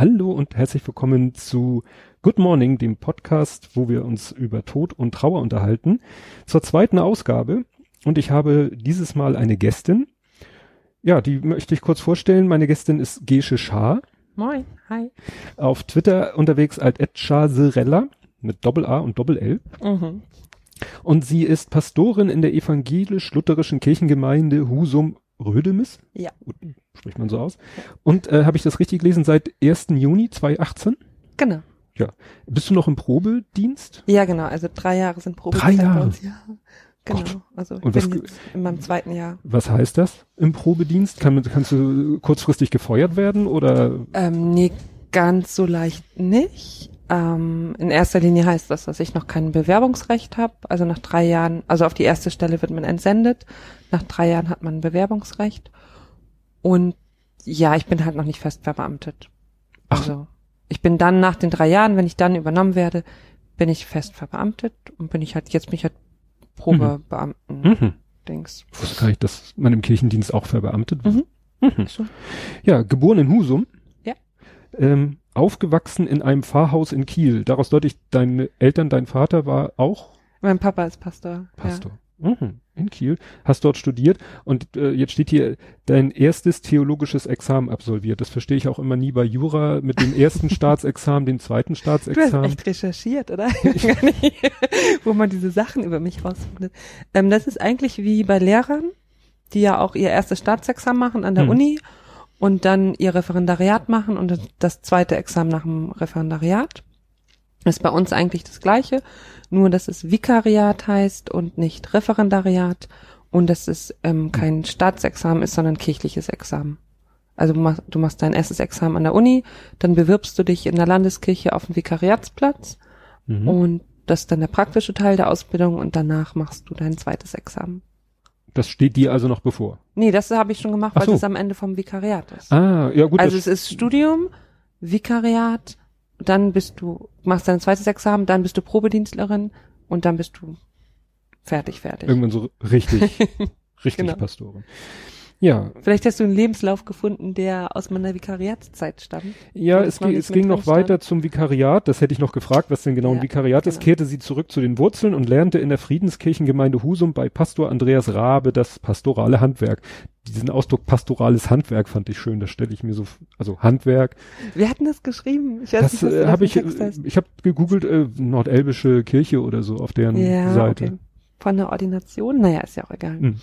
Hallo und herzlich willkommen zu Good Morning, dem Podcast, wo wir uns über Tod und Trauer unterhalten, zur zweiten Ausgabe. Und ich habe dieses Mal eine Gästin. Ja, die möchte ich kurz vorstellen. Meine Gästin ist Gesche Schaar. Moin, hi. Auf Twitter unterwegs als Serella mit Doppel-A und Doppel-L. Mhm. Und sie ist Pastorin in der evangelisch-lutherischen Kirchengemeinde Husum Rödemis. Ja. Spricht man so aus. Und äh, habe ich das richtig gelesen, seit 1. Juni 2018? Genau. Ja. Bist du noch im Probedienst? Ja, genau. Also drei Jahre sind Probedienst. Drei Jahre? Ja. Genau. Gott. Also ich Und bin was, jetzt in meinem zweiten Jahr. Was heißt das im Probedienst? Kann, kannst du kurzfristig gefeuert werden oder? Ähm, nee, ganz so leicht nicht. Ähm, in erster Linie heißt das, dass ich noch kein Bewerbungsrecht habe. Also nach drei Jahren, also auf die erste Stelle wird man entsendet. Nach drei Jahren hat man ein Bewerbungsrecht. Und ja, ich bin halt noch nicht fest verbeamtet. Ach. Also ich bin dann nach den drei Jahren, wenn ich dann übernommen werde, bin ich fest verbeamtet und bin ich halt, jetzt bin ich halt Probebeamten. Mhm. Dings. Ich wusste gar nicht, dass man im Kirchendienst auch verbeamtet wird. Mhm. Mhm. So. Ja, geboren in Husum. Ja. Ähm, aufgewachsen in einem Pfarrhaus in Kiel. Daraus deutlich, deine Eltern, dein Vater war auch? Mein Papa ist Pastor. Pastor. Ja. Mhm in Kiel, hast dort studiert und äh, jetzt steht hier dein erstes theologisches Examen absolviert. Das verstehe ich auch immer nie bei Jura mit dem ersten Staatsexamen, dem zweiten Staatsexamen. Du hast echt recherchiert, oder? Wo man diese Sachen über mich rausfindet. Ähm, das ist eigentlich wie bei Lehrern, die ja auch ihr erstes Staatsexamen machen an der hm. Uni und dann ihr Referendariat machen und das zweite Examen nach dem Referendariat. Ist bei uns eigentlich das Gleiche nur dass es Vikariat heißt und nicht Referendariat und dass es ähm, kein Staatsexamen ist, sondern kirchliches Examen. Also du machst, du machst dein erstes Examen an der Uni, dann bewirbst du dich in der Landeskirche auf den Vikariatsplatz mhm. und das ist dann der praktische Teil der Ausbildung und danach machst du dein zweites Examen. Das steht dir also noch bevor? Nee, das habe ich schon gemacht, weil so. es am Ende vom Vikariat ist. Ah, ja gut. Also es ist Studium, Vikariat, dann bist du, machst dein zweites Examen, dann bist du Probedienstlerin und dann bist du fertig, fertig. Irgendwann so richtig, richtig genau. Pastorin. Ja. Vielleicht hast du einen Lebenslauf gefunden, der aus meiner Vikariatszeit stammt. Ja, es, ging, es ging noch weiter zum Vikariat. Das hätte ich noch gefragt, was denn genau ja, ein Vikariat genau. ist. Kehrte sie zurück zu den Wurzeln und lernte in der Friedenskirchengemeinde Husum bei Pastor Andreas Rabe das pastorale Handwerk. Diesen Ausdruck pastorales Handwerk fand ich schön. Das stelle ich mir so, also Handwerk. Wir hatten das geschrieben. Ich weiß das nicht, äh, habe ich, heißt. ich habe gegoogelt äh, Nordelbische Kirche oder so auf deren ja, Seite. Okay. Von der Ordination, naja, ist ja auch egal. Hm.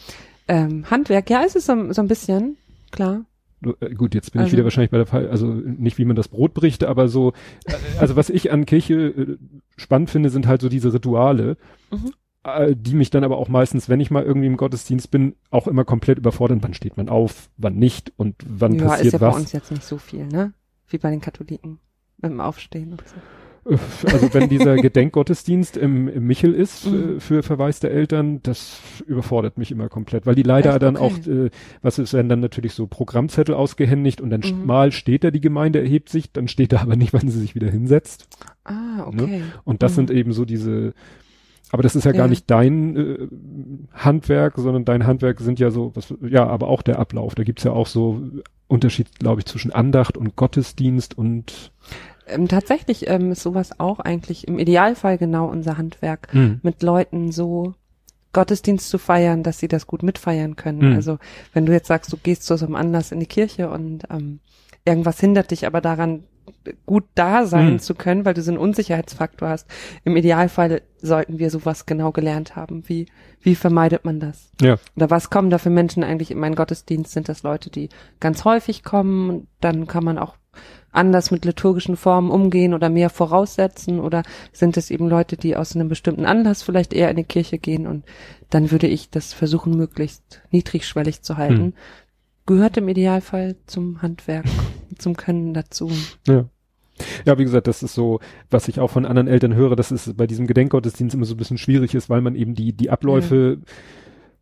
Ähm, Handwerk, ja, ist es so, so ein bisschen, klar. Äh, gut, jetzt bin also, ich wieder wahrscheinlich bei der Fall, also nicht wie man das Brot bricht, aber so, äh, also was ich an Kirche äh, spannend finde, sind halt so diese Rituale, mhm. Äh, die mich dann aber auch meistens, wenn ich mal irgendwie im Gottesdienst bin, auch immer komplett überfordern. Wann steht man auf, wann nicht und wann ja, passiert was. Ja, ist ja was. bei uns jetzt nicht so viel, ne? Wie bei den Katholiken mit dem Aufstehen und so. Also wenn dieser Gedenkgottesdienst im, im Michel ist mhm. für Verweis der Eltern, das überfordert mich immer komplett, weil die leider Echt? dann okay. auch, äh, was ist, werden dann natürlich so Programmzettel ausgehändigt und dann mhm. mal steht da, die Gemeinde erhebt sich, dann steht da aber nicht, wann sie sich wieder hinsetzt. Ah, ne? okay. Ne? Und das mhm. sind eben so diese, aber das ist ja, ja. gar nicht dein äh, Handwerk, sondern dein Handwerk sind ja so, was, ja, aber auch der Ablauf. Da gibt's ja auch so Unterschied, glaube ich, zwischen Andacht und Gottesdienst und ähm, tatsächlich ähm, ist sowas auch eigentlich im Idealfall genau unser Handwerk, mhm. mit Leuten so Gottesdienst zu feiern, dass sie das gut mitfeiern können. Mhm. Also wenn du jetzt sagst, du gehst zu so einem Anlass in die Kirche und ähm, irgendwas hindert dich aber daran, gut da sein mhm. zu können, weil du so einen Unsicherheitsfaktor hast. Im Idealfall sollten wir sowas genau gelernt haben. Wie, wie vermeidet man das? Ja. Oder was kommen da für Menschen eigentlich in meinen Gottesdienst? Sind das Leute, die ganz häufig kommen? Dann kann man auch anders mit liturgischen Formen umgehen oder mehr voraussetzen oder sind es eben Leute, die aus einem bestimmten Anlass vielleicht eher in die Kirche gehen und dann würde ich das versuchen, möglichst niedrigschwellig zu halten. Hm. Gehört im Idealfall zum Handwerk, zum Können dazu. Ja. Ja, wie gesagt, das ist so, was ich auch von anderen Eltern höre, dass es bei diesem Gedenkgottesdienst immer so ein bisschen schwierig ist, weil man eben die, die Abläufe ja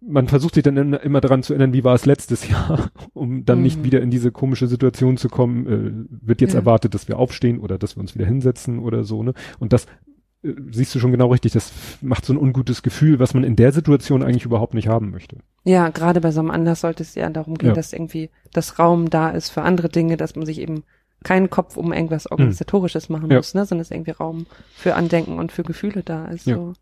man versucht sich dann immer daran zu erinnern, wie war es letztes Jahr, um dann mhm. nicht wieder in diese komische Situation zu kommen, äh, wird jetzt ja. erwartet, dass wir aufstehen oder dass wir uns wieder hinsetzen oder so, ne? Und das äh, siehst du schon genau richtig, das macht so ein ungutes Gefühl, was man in der Situation eigentlich überhaupt nicht haben möchte. Ja, gerade bei so einem Anlass sollte es ja darum gehen, ja. dass irgendwie das Raum da ist für andere Dinge, dass man sich eben keinen Kopf um irgendwas Organisatorisches machen Ja. muss, ne, sondern es irgendwie Raum für Andenken und für Gefühle da ist. Ja. So.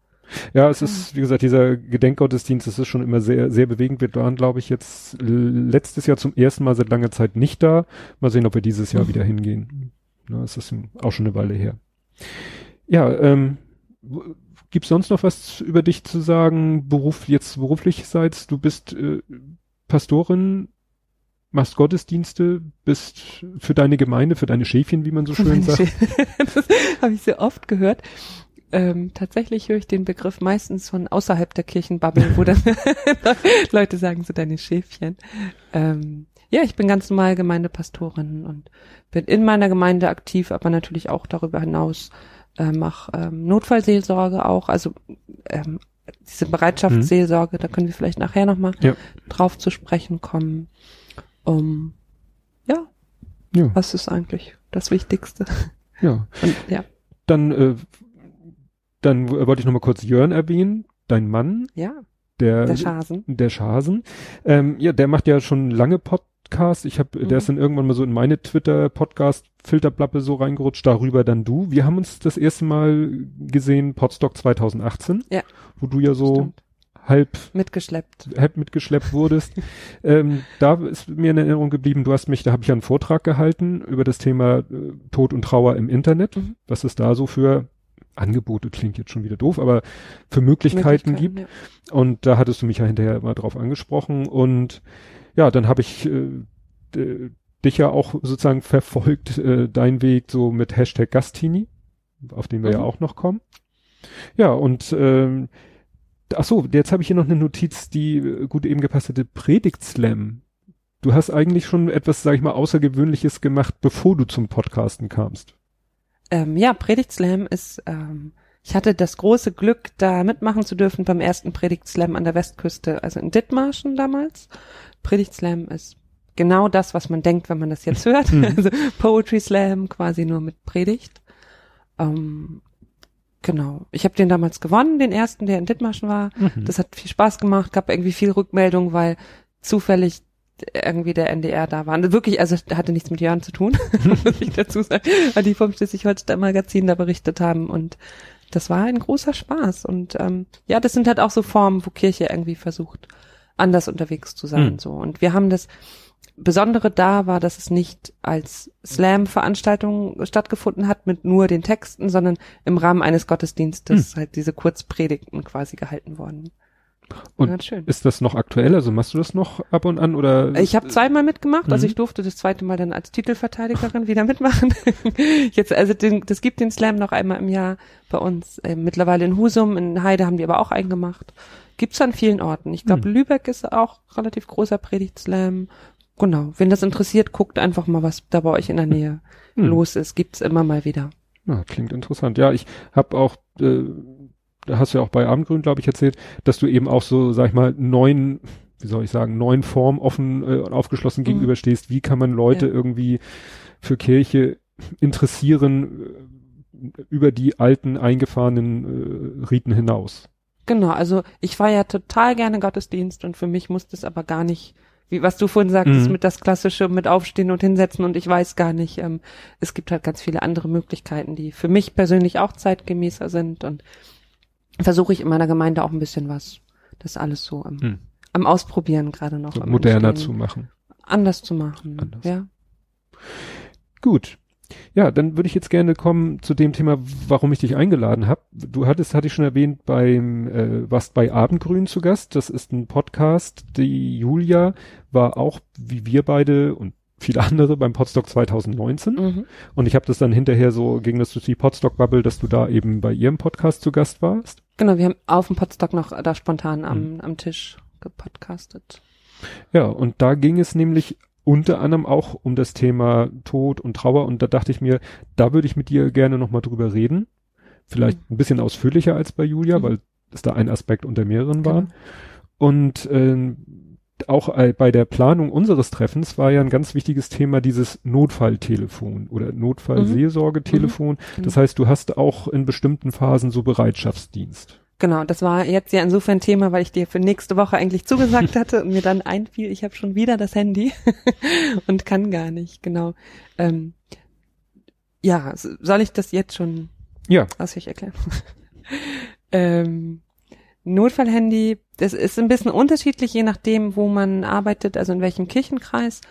Ja, es ist, wie gesagt, dieser Gedenkgottesdienst, das ist schon immer sehr, sehr bewegend. Wir waren, glaube ich, jetzt letztes Jahr zum ersten Mal seit langer Zeit nicht da. Mal sehen, ob wir dieses Jahr Mhm. wieder hingehen. Na, es ist auch schon eine Weile her. Ja, ähm, gibt's sonst noch was über dich zu sagen, Beruf, jetzt beruflich seid? Du bist äh, Pastorin, machst Gottesdienste, bist für deine Gemeinde, für deine Schäfchen, wie man so schön sagt. das habe ich sehr oft gehört. Ähm, tatsächlich höre ich den Begriff meistens von außerhalb der Kirchenbubble, wo dann Leute sagen, so deine Schäfchen. Ähm, ja, ich bin ganz normal Gemeindepastorin und bin in meiner Gemeinde aktiv, aber natürlich auch darüber hinaus äh, mache ähm, Notfallseelsorge auch, also ähm, diese Bereitschaftsseelsorge, da können wir vielleicht nachher nochmal Ja. drauf zu sprechen kommen. Um, ja, Ja, was ist eigentlich das Wichtigste? ja. Und, ja. Dann, äh, dann wollte ich noch mal kurz Jörn erwähnen, dein Mann, Ja, der der Schasen. der Schasen. Ähm, ja, der macht ja schon lange Podcasts. Ich habe, Mhm. der ist dann irgendwann mal so in meine Twitter-Podcast-Filterplappe so reingerutscht. Darüber dann du. Wir haben uns das erste Mal gesehen, Podstock 2018, Ja. wo du ja so Stimmt. halb Mitgeschleppt. halb mitgeschleppt wurdest. ähm, da ist mir in Erinnerung geblieben, du hast mich, da habe ich einen Vortrag gehalten über das Thema äh, Tod und Trauer im Internet, Mhm. was es da so für Angebote klingt jetzt schon wieder doof, aber für Möglichkeiten, gibt. ja. Und da hattest du mich ja hinterher immer drauf angesprochen und ja, dann habe ich äh, dich ja auch sozusagen verfolgt, äh, dein Weg so mit Hashtag Gastini, auf den wir ja Mhm. auch noch kommen. Ja, und ähm, ach so, jetzt habe ich hier noch eine Notiz, die äh, gut eben gepasst hätte, Predigtslam. Du hast eigentlich schon etwas, sag ich mal, Außergewöhnliches gemacht, bevor du zum Podcasten kamst. Ähm, ja, Predigtslam ist, ähm, ich hatte das große Glück, da mitmachen zu dürfen beim ersten Predigtslam an der Westküste, also in Dithmarschen damals. Predigtslam ist genau das, was man denkt, wenn man das jetzt hört. Mhm. Also Poetry Slam quasi nur mit Predigt. Ähm, genau. Ich habe den damals gewonnen, den ersten, der in Dithmarschen war. Mhm. Das hat viel Spaß gemacht, gab irgendwie viel Rückmeldung, weil zufällig irgendwie der NDR da war. Und wirklich, also hatte nichts mit Jörn zu tun, muss ich dazu sagen, weil die vom Schleswig-Holstein Magazin da berichtet haben und das war ein großer Spaß und ähm, ja, das sind halt auch so Formen, wo Kirche irgendwie versucht, anders unterwegs zu sein, Hm. so. Und wir haben das Besondere da war, dass es nicht als Slam-Veranstaltung stattgefunden hat mit nur den Texten, sondern im Rahmen eines Gottesdienstes halt diese Kurzpredigten quasi gehalten worden. Und schön. Ist das noch aktuell? Also machst du das noch ab und an oder? Ich habe zweimal mitgemacht, also Mhm. ich durfte das zweite Mal dann als Titelverteidigerin wieder mitmachen. Jetzt, also den, das gibt den Slam noch einmal im Jahr bei uns. Ähm, mittlerweile in Husum, in Heide haben die aber auch eingemacht. Gibt's an vielen Orten. Ich glaube, Mhm. Lübeck ist auch relativ großer Predigt-Slam. Genau. Wenn das interessiert, guckt einfach mal, was da bei euch in der Nähe Hm. los ist. Gibt's immer mal wieder. Ja, klingt interessant. Ja, ich habe auch, äh, da hast du ja auch bei Abendgrün, glaube ich, erzählt, dass du eben auch so, sag ich mal, neuen, wie soll ich sagen, neuen Formen offen äh, und aufgeschlossen Mhm. gegenüberstehst. Wie kann man Leute Ja. irgendwie für Kirche interessieren äh, über die alten eingefahrenen äh, Riten hinaus? Genau, also ich war ja total gerne Gottesdienst und für mich muss das aber gar nicht, wie was du vorhin sagtest, Mhm. mit das Klassische, mit Aufstehen und Hinsetzen und ich weiß gar nicht, ähm, es gibt halt ganz viele andere Möglichkeiten, die für mich persönlich auch zeitgemäßer sind und versuche ich in meiner Gemeinde auch ein bisschen was, das alles so am, Hm. am Ausprobieren gerade noch. So moderner Entstehen. zu machen. Anders zu machen, Anders. ja. Gut. Ja, dann würde ich jetzt gerne kommen zu dem Thema, warum ich dich eingeladen habe. Du hattest, hatte ich schon erwähnt, beim, äh, warst bei Abendgrün zu Gast. Das ist ein Podcast. Die Julia war auch, wie wir beide und viele andere beim Podstock 2019. Mhm. Und ich habe das dann hinterher so, ging das durch die Podstock-Bubble, dass du da eben bei ihrem Podcast zu Gast warst. Genau, wir haben auf dem Podstock noch da spontan Mhm. am, am Tisch gepodcastet. Ja, und da ging es nämlich unter anderem auch um das Thema Tod und Trauer und da dachte ich mir, da würde ich mit dir gerne nochmal drüber reden. Vielleicht ein bisschen ausführlicher als bei Julia, Mhm. weil es da ein Aspekt unter mehreren war. Genau. Und ähm, auch äh, bei der Planung unseres Treffens war ja ein ganz wichtiges Thema dieses Notfalltelefon oder Notfallseelsorgetelefon. Mhm. Das heißt, du hast auch in bestimmten Phasen so Bereitschaftsdienst. Genau, das war jetzt ja insofern Thema, weil ich dir für nächste Woche eigentlich zugesagt hatte und mir dann einfiel, ich habe schon wieder das Handy und kann gar nicht, genau. Ähm, Ja, soll ich das jetzt schon ja. ausführlich erklären? ähm, Notfallhandy, das ist ein bisschen unterschiedlich, je nachdem, wo man arbeitet, also in welchem Kirchenkreis.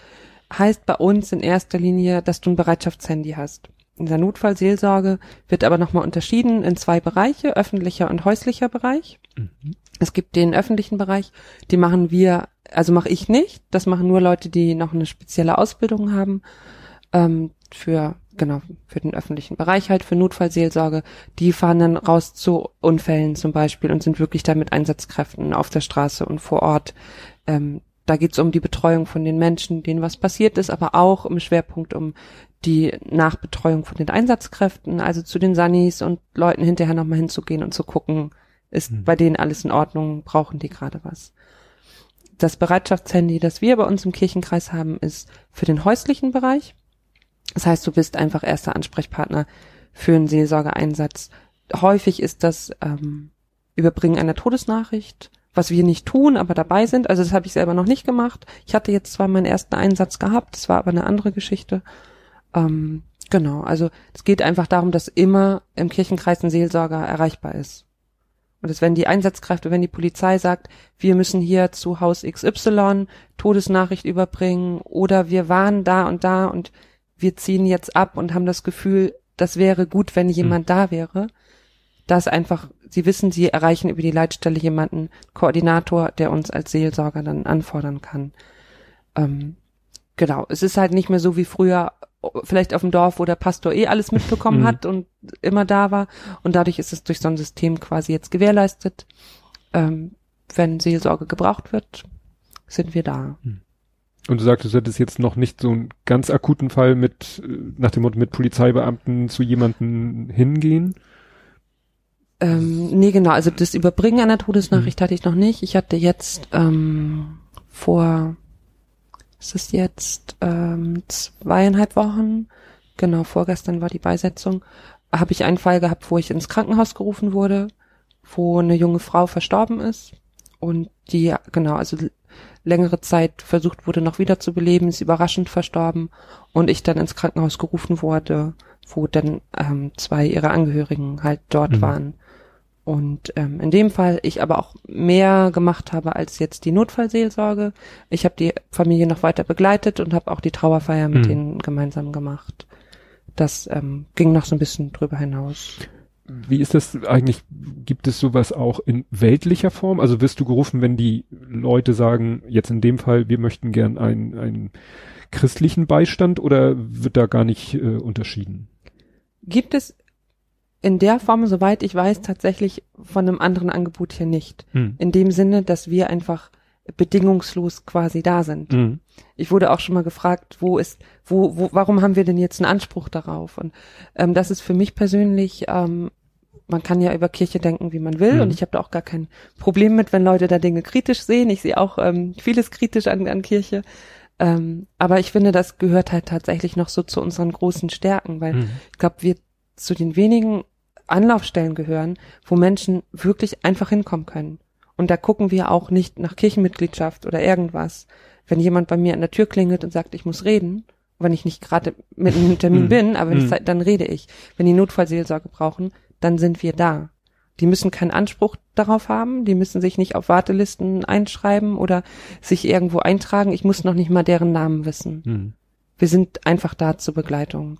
Heißt bei uns in erster Linie, dass du ein Bereitschaftshandy hast. In der Notfallseelsorge wird aber nochmal unterschieden in zwei Bereiche, öffentlicher und häuslicher Bereich. Mhm. Es gibt den öffentlichen Bereich, die machen wir, also mache ich nicht, das machen nur Leute, die noch eine spezielle Ausbildung haben. Ähm, für genau, für den öffentlichen Bereich halt, für Notfallseelsorge, die fahren dann raus zu Unfällen zum Beispiel und sind wirklich da mit Einsatzkräften auf der Straße und vor Ort. Ähm, da geht's um die Betreuung von den Menschen, denen was passiert ist, aber auch im Schwerpunkt um die Nachbetreuung von den Einsatzkräften, also zu den Sunnis und Leuten hinterher nochmal hinzugehen und zu gucken, ist mhm. bei denen alles in Ordnung, brauchen die gerade was. Das Bereitschaftshandy, das wir bei uns im Kirchenkreis haben, ist für den häuslichen Bereich. Das heißt, du bist einfach erster Ansprechpartner für einen Seelsorgeeinsatz. Häufig ist das ähm, Überbringen einer Todesnachricht, was wir nicht tun, aber dabei sind. Also das habe ich selber noch nicht gemacht. Ich hatte jetzt zwar meinen ersten Einsatz gehabt, das war aber eine andere Geschichte. Ähm, genau, also es geht einfach darum, dass immer im Kirchenkreis ein Seelsorger erreichbar ist. Und dass wenn die Einsatzkräfte, wenn die Polizei sagt, wir müssen hier zu Haus XY Todesnachricht überbringen oder wir waren da und da und wir ziehen jetzt ab und haben das Gefühl, das wäre gut, wenn jemand mhm. da wäre. Das einfach, sie wissen, sie erreichen über die Leitstelle jemanden, Koordinator, der uns als Seelsorger dann anfordern kann. Ähm, genau, es ist halt nicht mehr so wie früher, vielleicht auf dem Dorf, wo der Pastor eh alles mitbekommen mhm. hat und immer da war. Und dadurch ist es durch so ein System quasi jetzt gewährleistet. Ähm, wenn Seelsorge gebraucht wird, sind wir da. Mhm. Und du sagtest, du hättest jetzt noch nicht so einen ganz akuten Fall mit, äh, nach dem Motto, mit Polizeibeamten zu jemanden hingehen? Ähm, nee, genau. Also das Überbringen einer Todesnachricht mhm. hatte ich noch nicht. Ich hatte jetzt ähm, vor, ist es jetzt ähm, zweieinhalb Wochen, genau, vorgestern war die Beisetzung, habe ich einen Fall gehabt, wo ich ins Krankenhaus gerufen wurde, wo eine junge Frau verstorben ist. Und die, genau, also längere Zeit versucht wurde, noch wieder zu beleben, ist überraschend verstorben und ich dann ins Krankenhaus gerufen wurde, wo dann ähm, zwei ihrer Angehörigen halt dort mhm. waren. Und ähm, in dem Fall ich aber auch mehr gemacht habe als jetzt die Notfallseelsorge. Ich habe die Familie noch weiter begleitet und habe auch die Trauerfeier mit mhm. denen gemeinsam gemacht. Das ähm, ging noch so ein bisschen drüber hinaus. Wie ist das eigentlich? Gibt es sowas auch in weltlicher Form? Also wirst du gerufen, wenn die Leute sagen, jetzt in dem Fall, wir möchten gern einen, einen christlichen Beistand oder wird da gar nicht äh, unterschieden? Gibt es in der Form, soweit ich weiß, tatsächlich von einem anderen Angebot hier nicht. Hm. In dem Sinne, dass wir einfach bedingungslos quasi da sind. Mhm. Ich wurde auch schon mal gefragt, wo ist, wo, wo, warum haben wir denn jetzt einen Anspruch darauf? Und ähm, das ist für mich persönlich, ähm, man kann ja über Kirche denken, wie man will, mhm. und ich habe da auch gar kein Problem mit, wenn Leute da Dinge kritisch sehen. Ich sehe auch ähm, vieles kritisch an, an Kirche. Ähm, aber ich finde, das gehört halt tatsächlich noch so zu unseren großen Stärken, weil mhm. ich glaube, wir zu den wenigen Anlaufstellen gehören, wo Menschen wirklich einfach hinkommen können. Und da gucken wir auch nicht nach Kirchenmitgliedschaft oder irgendwas. Wenn jemand bei mir an der Tür klingelt und sagt, ich muss reden, wenn ich nicht gerade mit einem Termin hm. bin, aber wenn ich, hm. dann rede ich. Wenn die Notfallseelsorge brauchen, dann sind wir da. Die müssen keinen Anspruch darauf haben, die müssen sich nicht auf Wartelisten einschreiben oder sich irgendwo eintragen. Ich muss noch nicht mal deren Namen wissen. Mhm. Wir sind einfach da zur Begleitung.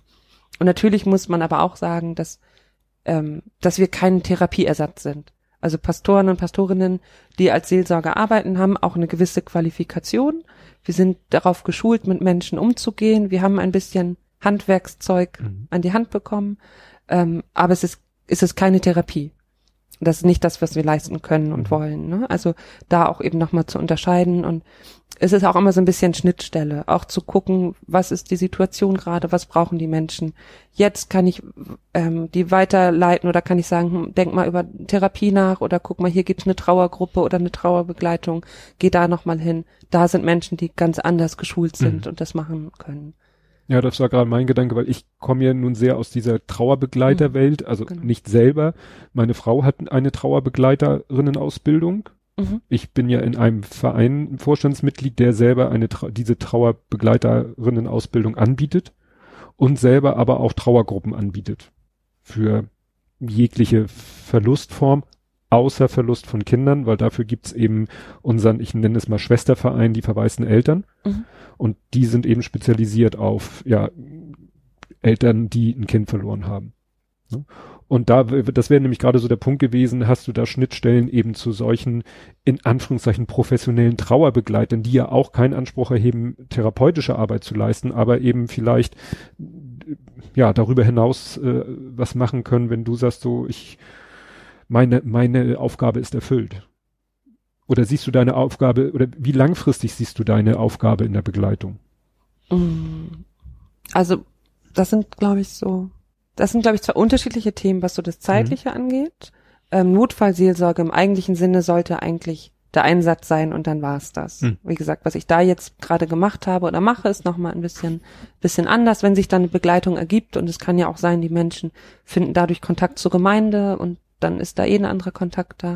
Und natürlich muss man aber auch sagen, dass, ähm, dass wir kein Therapieersatz sind. Also Pastoren und Pastorinnen, die als Seelsorger arbeiten, haben auch eine gewisse Qualifikation. Wir sind darauf geschult, mit Menschen umzugehen. Wir haben ein bisschen Handwerkszeug mhm. an die Hand bekommen. Ähm, aber es ist, es ist keine Therapie. Das ist nicht das, was wir leisten können und mhm. wollen. Ne? Also da auch eben nochmal zu unterscheiden und es ist auch immer so ein bisschen Schnittstelle, auch zu gucken, was ist die Situation gerade, was brauchen die Menschen. Jetzt kann ich ähm, die weiterleiten oder kann ich sagen, hm, denk mal über Therapie nach oder guck mal, hier gibt's eine Trauergruppe oder eine Trauerbegleitung, geh da nochmal hin. Da sind Menschen, die ganz anders geschult sind mhm. und das machen können. Ja, das war gerade mein Gedanke, weil ich komme ja nun sehr aus dieser Trauerbegleiterwelt, mhm. also genau. nicht selber. Meine Frau hat eine Trauerbegleiterinnen-Ausbildung. Mhm. Ich bin ja in einem Verein Vorstandsmitglied, der selber eine diese Trauerbegleiterinnen-Ausbildung anbietet. und selber aber auch Trauergruppen anbietet für jegliche Verlustform, außer Verlust von Kindern, weil dafür gibt's eben unseren, ich nenne es mal Schwesterverein, die verwaisten Eltern. Mhm. Und die sind eben spezialisiert auf ja, Eltern, die ein Kind verloren haben. Und da, das wäre nämlich gerade so der Punkt gewesen, hast du da Schnittstellen eben zu solchen, in Anführungszeichen, professionellen Trauerbegleitern, die ja auch keinen Anspruch erheben, therapeutische Arbeit zu leisten, aber eben vielleicht, ja, darüber hinaus äh, was machen können, wenn du sagst so, ich, meine, meine Aufgabe ist erfüllt. Oder siehst du deine Aufgabe, oder wie langfristig siehst du deine Aufgabe in der Begleitung? Mm. Also, das sind, glaube ich, so das sind, glaube ich, zwei unterschiedliche Themen, was so das Zeitliche mhm. angeht. Ähm, Notfallseelsorge im eigentlichen Sinne sollte eigentlich der Einsatz sein und dann war's das. Mhm. Wie gesagt, was ich da jetzt gerade gemacht habe oder mache, ist nochmal ein bisschen, bisschen anders, wenn sich dann eine Begleitung ergibt und es kann ja auch sein, die Menschen finden dadurch Kontakt zur Gemeinde und dann ist da eh ein anderer Kontakt da.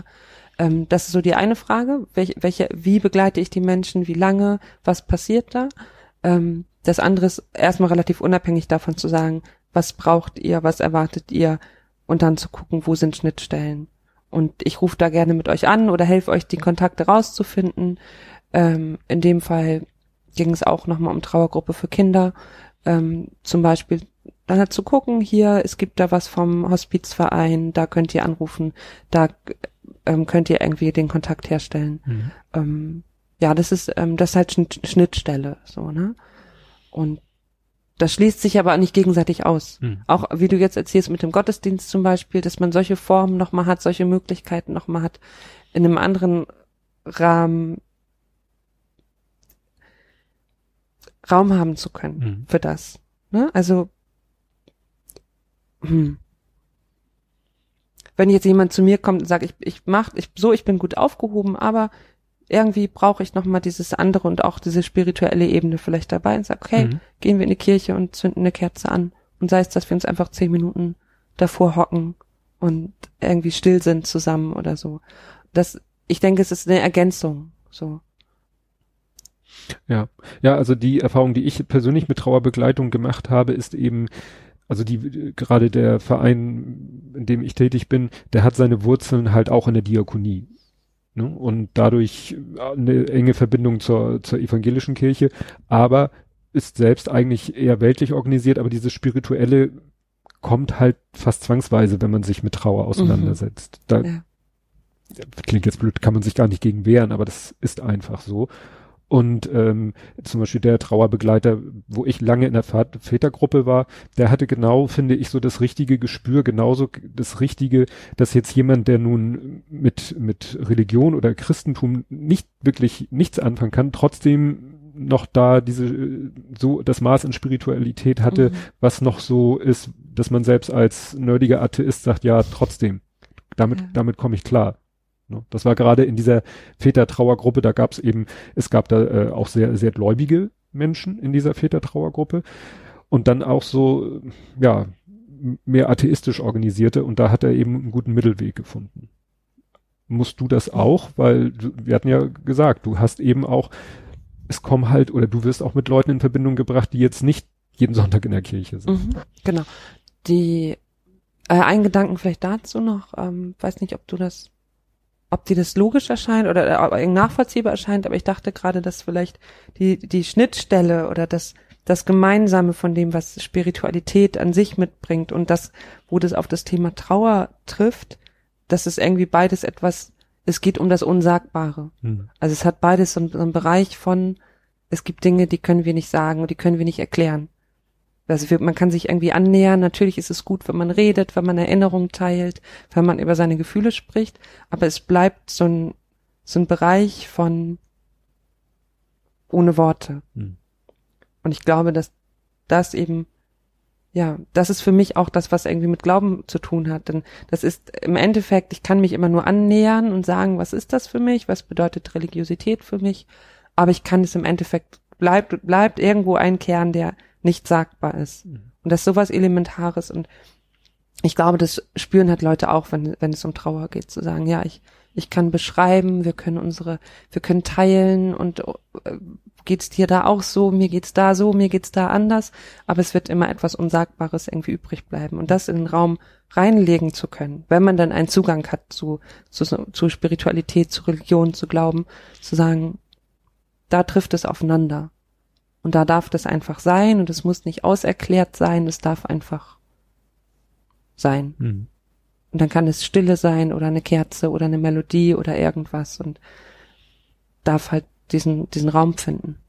Ähm, das ist so die eine Frage. Welche, welche, wie begleite ich die Menschen? Wie lange? Was passiert da? Ähm, das andere ist erstmal relativ unabhängig davon zu sagen, was braucht ihr, was erwartet ihr und dann zu gucken, wo sind Schnittstellen. Und ich rufe da gerne mit euch an oder helfe euch, die Kontakte rauszufinden. Ähm, in dem Fall ging es auch nochmal um Trauergruppe für Kinder. Ähm, zum Beispiel dann halt zu gucken, hier, es gibt da was vom Hospizverein, da könnt ihr anrufen, da ähm, könnt ihr irgendwie den Kontakt herstellen. Mhm. Ähm, ja, das ist, ähm, das ist halt Schnittstelle, so, ne? Und das schließt sich aber nicht gegenseitig aus. Hm. Auch wie du jetzt erzählst mit dem Gottesdienst zum Beispiel, dass man solche Formen nochmal hat, solche Möglichkeiten nochmal hat, in einem anderen Rahmen Raum haben zu können hm. für das. Ne? Also hm. wenn jetzt jemand zu mir kommt und sagt, ich, ich mach, ich so, ich bin gut aufgehoben, aber irgendwie brauche ich noch mal dieses andere und auch diese spirituelle Ebene vielleicht dabei und sag, okay, mhm. gehen wir in die Kirche und zünden eine Kerze an. Und sei es, dass wir uns einfach zehn Minuten davor hocken und irgendwie still sind zusammen oder so. Das, ich denke, es ist eine Ergänzung, so. Ja, ja, also die Erfahrung, die ich persönlich mit Trauerbegleitung gemacht habe, ist eben, also die, gerade der Verein, in dem ich tätig bin, der hat seine Wurzeln halt auch in der Diakonie. Ne? Und dadurch eine enge Verbindung zur, zur evangelischen Kirche, aber ist selbst eigentlich eher weltlich organisiert, aber dieses spirituelle kommt halt fast zwangsweise, wenn man sich mit Trauer mhm. auseinandersetzt. Mhm. Da, ja. Klingt jetzt blöd, kann man sich gar nicht gegen wehren, aber das ist einfach so. Und ähm, zum Beispiel der Trauerbegleiter, wo ich lange in der Vätergruppe war, der hatte genau, finde ich, so das richtige Gespür, genauso das Richtige, dass jetzt jemand, der nun mit, mit Religion oder Christentum nicht wirklich nichts anfangen kann, trotzdem noch da diese, so das Maß an Spiritualität hatte, mhm. was noch so ist, dass man selbst als nerdiger Atheist sagt, ja, trotzdem, damit, ja. damit komme ich klar. Ne? Das war gerade in dieser Vätertrauergruppe, da gab es eben, es gab da äh, auch sehr, sehr gläubige Menschen in dieser Vätertrauergruppe und dann auch so, ja, mehr atheistisch organisierte und da hat er eben einen guten Mittelweg gefunden. Musst du das auch, weil du, wir hatten ja gesagt, du hast eben auch, es kommen halt oder du wirst auch mit Leuten in Verbindung gebracht, die jetzt nicht jeden Sonntag in der Kirche sind. Mhm, genau. Die äh, ein Gedanken vielleicht dazu noch, ähm, weiß nicht, ob du das ob dir das logisch erscheint oder äh, nachvollziehbar erscheint, aber ich dachte gerade, dass vielleicht die, die Schnittstelle oder das, das Gemeinsame von dem, was Spiritualität an sich mitbringt und das, wo das auf das Thema Trauer trifft, dass es irgendwie beides etwas, es geht um das Unsagbare. Mhm. Also es hat beides so, so einen Bereich von, es gibt Dinge, die können wir nicht sagen und die können wir nicht erklären. Also man kann sich irgendwie annähern. Natürlich ist es gut, wenn man redet, wenn man Erinnerungen teilt, wenn man über seine Gefühle spricht. Aber es bleibt so ein, so ein Bereich von ohne Worte. Hm. Und ich glaube, dass das eben, ja, das ist für mich auch das, was irgendwie mit Glauben zu tun hat. Denn das ist im Endeffekt, ich kann mich immer nur annähern und sagen, was ist das für mich? Was bedeutet Religiosität für mich? Aber ich kann es im Endeffekt bleibt, bleibt irgendwo ein Kern, der nicht sagbar ist. Mhm. Und das ist sowas Elementares und ich glaube, das spüren halt Leute auch, wenn, wenn es um Trauer geht, zu sagen, ja, ich, ich kann beschreiben, wir können unsere, wir können teilen und äh, geht's dir da auch so, mir geht's da so, mir geht's da anders, aber es wird immer etwas Unsagbares irgendwie übrig bleiben und das in den Raum reinlegen zu können, wenn man dann einen Zugang hat zu, zu, zu Spiritualität, zu Religion, zu Glauben, zu sagen, da trifft es aufeinander und da darf das einfach sein und es muss nicht auserklärt sein, es darf einfach sein. Mhm. Und dann kann es Stille sein oder eine Kerze oder eine Melodie oder irgendwas und darf halt diesen, diesen Raum finden.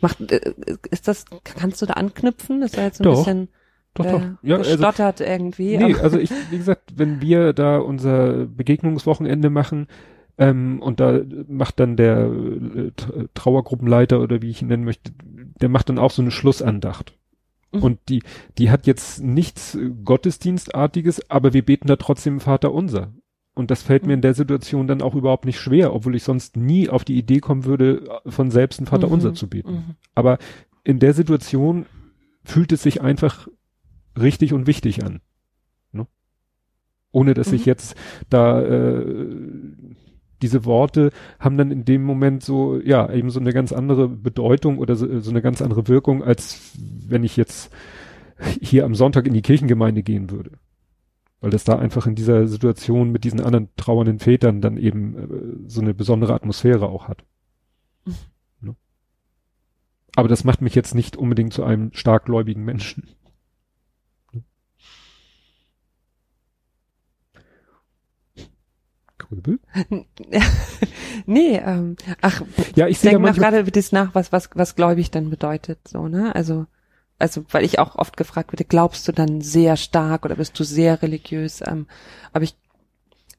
Macht, äh, ist das, kannst du da anknüpfen? Das war jetzt ein doch, bisschen doch, doch. Äh, ja, also gestottert also, irgendwie. Nee, also ich, wie gesagt, wenn wir da unser Begegnungswochenende machen, ähm, und da macht dann der äh, Trauergruppenleiter oder wie ich ihn nennen möchte, der macht dann auch so eine Schlussandacht. Mhm. Und die, die hat jetzt nichts Gottesdienstartiges, aber wir beten da trotzdem Vater unser. Und das fällt mir in der Situation dann auch überhaupt nicht schwer, obwohl ich sonst nie auf die Idee kommen würde, von selbst ein Vater mhm. unser zu beten. Mhm. Aber in der Situation fühlt es sich einfach richtig und wichtig an. Ne? Ohne dass mhm. ich jetzt da äh, diese Worte haben dann in dem Moment so, ja, eben so eine ganz andere Bedeutung oder so, so eine ganz andere Wirkung, als wenn ich jetzt hier am Sonntag in die Kirchengemeinde gehen würde weil das da einfach in dieser Situation mit diesen anderen trauernden Vätern dann eben äh, so eine besondere Atmosphäre auch hat. Mhm. Ne? Aber das macht mich jetzt nicht unbedingt zu einem starkgläubigen Menschen. Grübel? nee, ähm, ach, ja, ich denke mal gerade das nach, was, was, was gläubig dann bedeutet, so, ne? Also, also weil ich auch oft gefragt werde, glaubst du dann sehr stark oder bist du sehr religiös? Ähm, aber ich,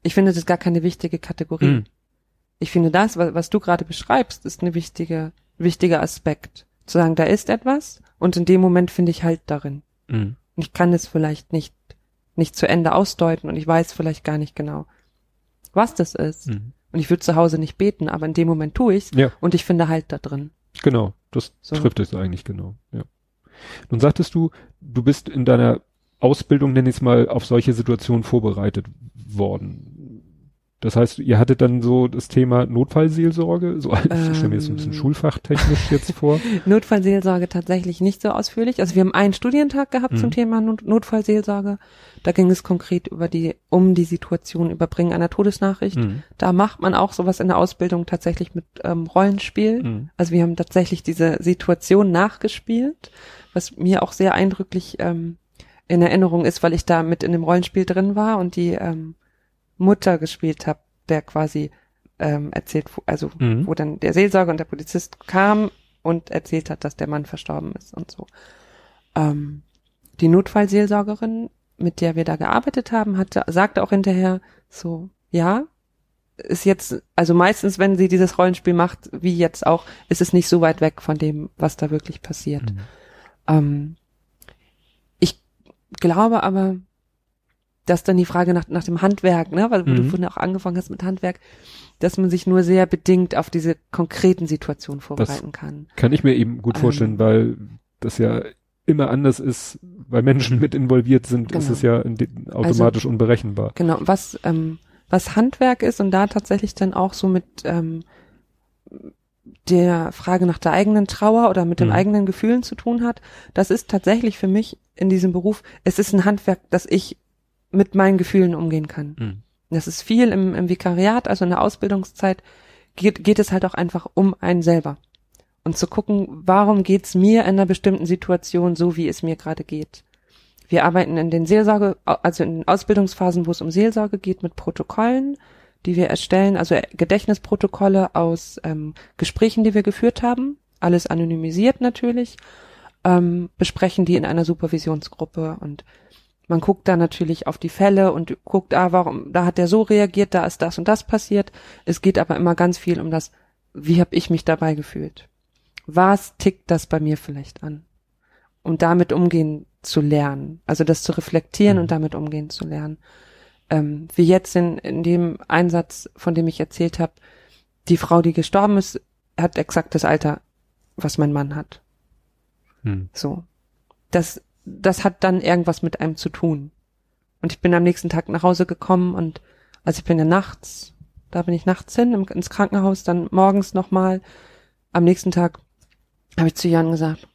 ich finde, das gar keine wichtige Kategorie. Mhm. Ich finde das, was, was du gerade beschreibst, ist eine wichtige, wichtiger Aspekt. Zu sagen, da ist etwas und in dem Moment finde ich halt darin. Mhm. Ich kann es vielleicht nicht, nicht zu Ende ausdeuten und ich weiß vielleicht gar nicht genau, was das ist. Mhm. Und ich würde zu Hause nicht beten, aber in dem Moment tue ich's ja. und ich finde halt da drin. Genau, das so. trifft es eigentlich genau, ja. Nun sagtest du, du bist in deiner Ausbildung, nenn ich es mal, auf solche Situationen vorbereitet worden. Das heißt, ihr hattet dann so das Thema Notfallseelsorge, so ähm, ich stelle mir jetzt ein bisschen ähm. schulfachtechnisch jetzt vor. Notfallseelsorge tatsächlich nicht so ausführlich. Also wir haben einen Studientag gehabt mhm. zum Thema Not Notfallseelsorge. Da ging es konkret über die, um die Situation Überbringen einer Todesnachricht. Mhm. Da macht man auch sowas in der Ausbildung tatsächlich mit ähm, Rollenspiel. Mhm. Also wir haben tatsächlich diese Situation nachgespielt, was mir auch sehr eindrücklich ähm, in Erinnerung ist, weil ich da mit in dem Rollenspiel drin war und die ähm, Mutter gespielt habe, der quasi ähm, erzählt, also mhm. wo dann der Seelsorger und der Polizist kam und erzählt hat, dass der Mann verstorben ist und so. Ähm, die Notfallseelsorgerin, mit der wir da gearbeitet haben, hatte, sagte auch hinterher so, ja, ist jetzt, also meistens, wenn sie dieses Rollenspiel macht, wie jetzt auch, ist es nicht so weit weg von dem, was da wirklich passiert. Mhm. Ähm, ich glaube aber, dass dann die Frage nach, nach dem Handwerk, ne, weil mhm. du vorhin auch angefangen hast mit Handwerk, dass man sich nur sehr bedingt auf diese konkreten Situationen vorbereiten das kann. Kann ich mir eben gut vorstellen, ähm, weil das ja immer anders ist, weil Menschen mit involviert sind, genau. ist es ja automatisch also, unberechenbar. Genau, was, ähm, was Handwerk ist und da tatsächlich dann auch so mit ähm, der Frage nach der eigenen Trauer oder mit den mhm. eigenen Gefühlen zu tun hat, das ist tatsächlich für mich in diesem Beruf, es ist ein Handwerk, das ich mit meinen Gefühlen umgehen kann. Mhm. Das ist viel im, im Vikariat, also in der Ausbildungszeit, geht, geht es halt auch einfach um einen selber. Und zu gucken, warum geht's mir in einer bestimmten Situation so, wie es mir gerade geht. Wir arbeiten in den Seelsorge, also in den Ausbildungsphasen, wo es um Seelsorge geht, mit Protokollen, die wir erstellen, also Gedächtnisprotokolle aus ähm, Gesprächen, die wir geführt haben, alles anonymisiert natürlich, ähm, besprechen die in einer Supervisionsgruppe und man guckt da natürlich auf die Fälle und guckt, ah, warum, da hat der so reagiert, da ist das und das passiert. Es geht aber immer ganz viel um das, wie habe ich mich dabei gefühlt? Was tickt das bei mir vielleicht an? Um damit umgehen zu lernen, also das zu reflektieren mhm. und damit umgehen zu lernen. Ähm, wie jetzt in, in dem Einsatz, von dem ich erzählt habe, die Frau, die gestorben ist, hat exakt das Alter, was mein Mann hat. Mhm. So. Das das hat dann irgendwas mit einem zu tun. Und ich bin am nächsten Tag nach Hause gekommen und also ich bin ja nachts, da bin ich nachts hin im, ins Krankenhaus, dann morgens nochmal. Am nächsten Tag habe ich zu Jan gesagt,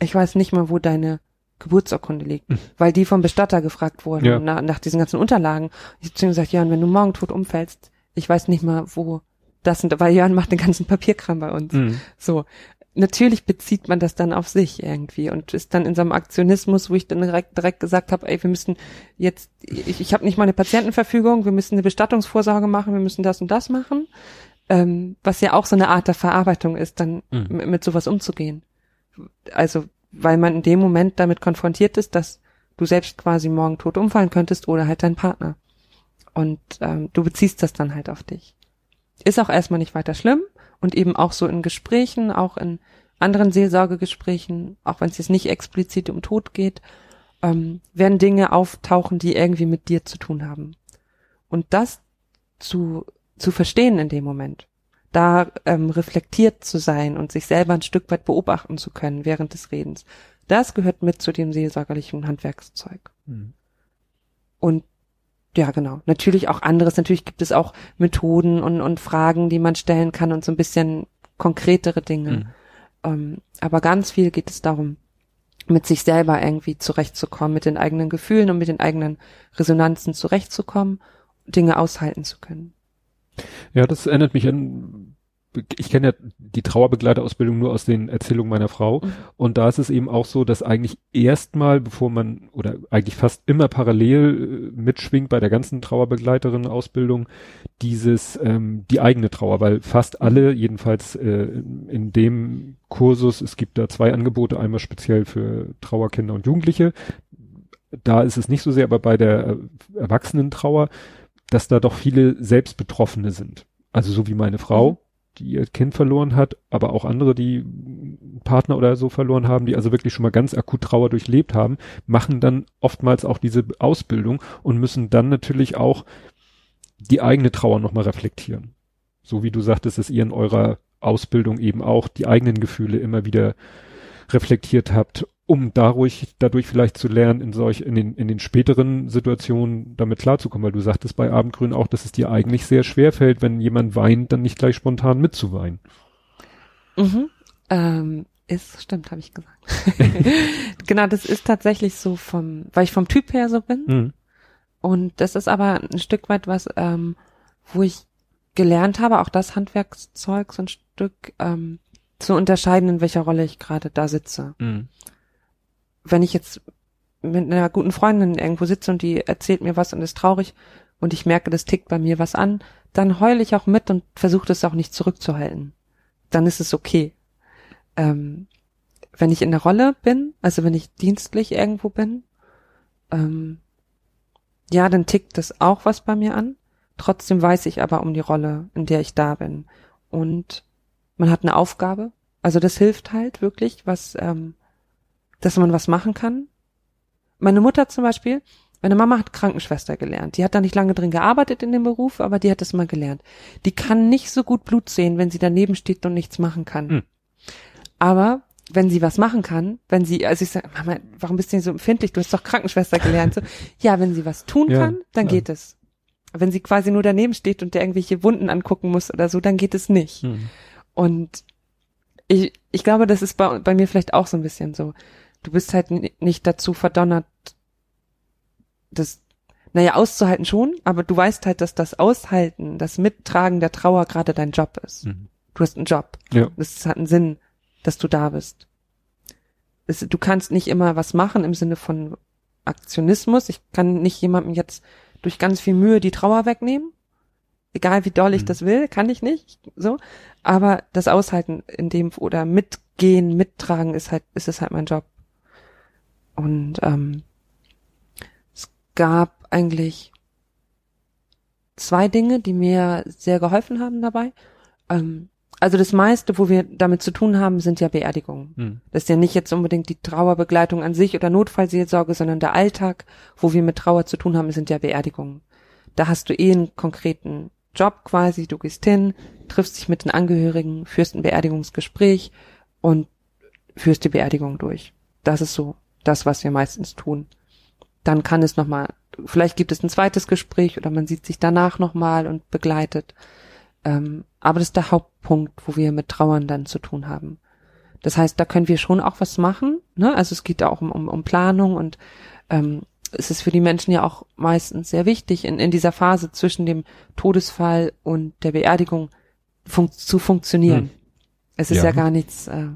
ich weiß nicht mal, wo deine Geburtsurkunde liegt, mhm. weil die vom Bestatter gefragt wurden ja. nach, nach diesen ganzen Unterlagen. Ich habe zu ihm gesagt, Jan, wenn du morgen tot umfällst, ich weiß nicht mal, wo das sind, weil Jan macht den ganzen Papierkram bei uns. Mhm. So, natürlich bezieht man das dann auf sich irgendwie und ist dann in so einem Aktionismus, wo ich dann direkt, direkt gesagt habe, ey, wir müssen jetzt, ich, ich habe nicht mal eine Patientenverfügung, wir müssen eine Bestattungsvorsorge machen, wir müssen das und das machen, ähm, was ja auch so eine Art der Verarbeitung ist, dann mhm. mit, sowas umzugehen. Also, weil man in dem Moment damit konfrontiert ist, dass du selbst quasi morgen tot umfallen könntest oder halt dein Partner. Und ähm, du beziehst das dann halt auf dich. Ist auch erstmal nicht weiter schlimm, und eben auch so in Gesprächen, auch in anderen Seelsorgegesprächen, auch wenn es jetzt nicht explizit um Tod geht, ähm, werden Dinge auftauchen, die irgendwie mit dir zu tun haben. Und das zu, zu verstehen in dem Moment, da ähm, reflektiert zu sein und sich selber ein Stück weit beobachten zu können während des Redens, das gehört mit zu dem seelsorgerlichen Handwerkszeug. Mhm. Und ja, genau. Natürlich auch anderes. Natürlich gibt es auch Methoden und, und Fragen, die man stellen kann und so ein bisschen konkretere Dinge. Mhm. Ähm, aber ganz viel geht es darum, mit sich selber irgendwie zurechtzukommen, mit den eigenen Gefühlen und mit den eigenen Resonanzen zurechtzukommen, Dinge aushalten zu können. Ja, das erinnert mich an ich kenne ja die Trauerbegleiterausbildung nur aus den Erzählungen meiner Frau. Mhm. Und da ist es eben auch so, dass eigentlich erstmal, bevor man, oder eigentlich fast immer parallel äh, mitschwingt bei der ganzen Trauerbegleiterin-Ausbildung, dieses, ähm, die eigene Trauer, weil fast alle, jedenfalls äh, in dem Kursus, es gibt da zwei Angebote, einmal speziell für Trauerkinder und Jugendliche. Da ist es nicht so sehr, aber bei der äh, Erwachsenentrauer, dass da doch viele Selbstbetroffene sind. Also so wie meine Frau, mhm die ihr Kind verloren hat, aber auch andere, die Partner oder so verloren haben, die also wirklich schon mal ganz akut Trauer durchlebt haben, machen dann oftmals auch diese Ausbildung und müssen dann natürlich auch die eigene Trauer nochmal reflektieren. So wie du sagtest, dass ihr in eurer Ausbildung eben auch die eigenen Gefühle immer wieder reflektiert habt um dadurch, dadurch vielleicht zu lernen, in solch, in den, in den späteren Situationen damit klarzukommen, weil du sagtest bei Abendgrün auch, dass es dir eigentlich sehr schwer fällt, wenn jemand weint, dann nicht gleich spontan mitzuweinen. Mhm. Ähm, ist, stimmt, habe ich gesagt. genau, das ist tatsächlich so vom, weil ich vom Typ her so bin. Mhm. Und das ist aber ein Stück weit was, ähm, wo ich gelernt habe, auch das Handwerkszeug so ein Stück ähm, zu unterscheiden, in welcher Rolle ich gerade da sitze. Mhm wenn ich jetzt mit einer guten Freundin irgendwo sitze und die erzählt mir was und ist traurig und ich merke, das tickt bei mir was an, dann heule ich auch mit und versuche das auch nicht zurückzuhalten. Dann ist es okay. Ähm, wenn ich in der Rolle bin, also wenn ich dienstlich irgendwo bin, ähm, ja, dann tickt das auch was bei mir an. Trotzdem weiß ich aber um die Rolle, in der ich da bin. Und man hat eine Aufgabe. Also das hilft halt wirklich, was ähm, dass man was machen kann. Meine Mutter zum Beispiel, meine Mama hat Krankenschwester gelernt. Die hat da nicht lange drin gearbeitet in dem Beruf, aber die hat das mal gelernt. Die kann nicht so gut Blut sehen, wenn sie daneben steht und nichts machen kann. Hm. Aber wenn sie was machen kann, wenn sie, also ich sage, Mama, warum bist du denn so empfindlich? Du hast doch Krankenschwester gelernt. So, ja, wenn sie was tun ja, kann, dann ja. geht es. Wenn sie quasi nur daneben steht und der irgendwelche Wunden angucken muss oder so, dann geht es nicht. Hm. Und ich, ich glaube, das ist bei, bei mir vielleicht auch so ein bisschen so du bist halt nicht dazu verdonnert, das, naja, auszuhalten schon, aber du weißt halt, dass das Aushalten, das Mittragen der Trauer gerade dein Job ist. Mhm. Du hast einen Job. Ja. Das hat einen Sinn, dass du da bist. Es, du kannst nicht immer was machen im Sinne von Aktionismus. Ich kann nicht jemandem jetzt durch ganz viel Mühe die Trauer wegnehmen. Egal wie doll ich mhm. das will, kann ich nicht, so. Aber das Aushalten in dem, oder mitgehen, mittragen ist halt, ist es halt mein Job. Und ähm, es gab eigentlich zwei Dinge, die mir sehr geholfen haben dabei. Ähm, also das meiste, wo wir damit zu tun haben, sind ja Beerdigungen. Hm. Das ist ja nicht jetzt unbedingt die Trauerbegleitung an sich oder Notfallseelsorge, sondern der Alltag, wo wir mit Trauer zu tun haben, sind ja Beerdigungen. Da hast du eh einen konkreten Job quasi, du gehst hin, triffst dich mit den Angehörigen, führst ein Beerdigungsgespräch und führst die Beerdigung durch. Das ist so das, was wir meistens tun. dann kann es nochmal, vielleicht gibt es ein zweites Gespräch oder man sieht sich danach nochmal und begleitet. Ähm, aber das ist der Hauptpunkt, wo wir mit Trauern dann zu tun haben. Das heißt, da können wir schon auch was machen. Ne? Also es geht auch um, um, um Planung und ähm, es ist für die Menschen ja auch meistens sehr wichtig, in, in dieser Phase zwischen dem Todesfall und der Beerdigung fun zu funktionieren. Hm. Es ist ja. ja, gar nichts, äh,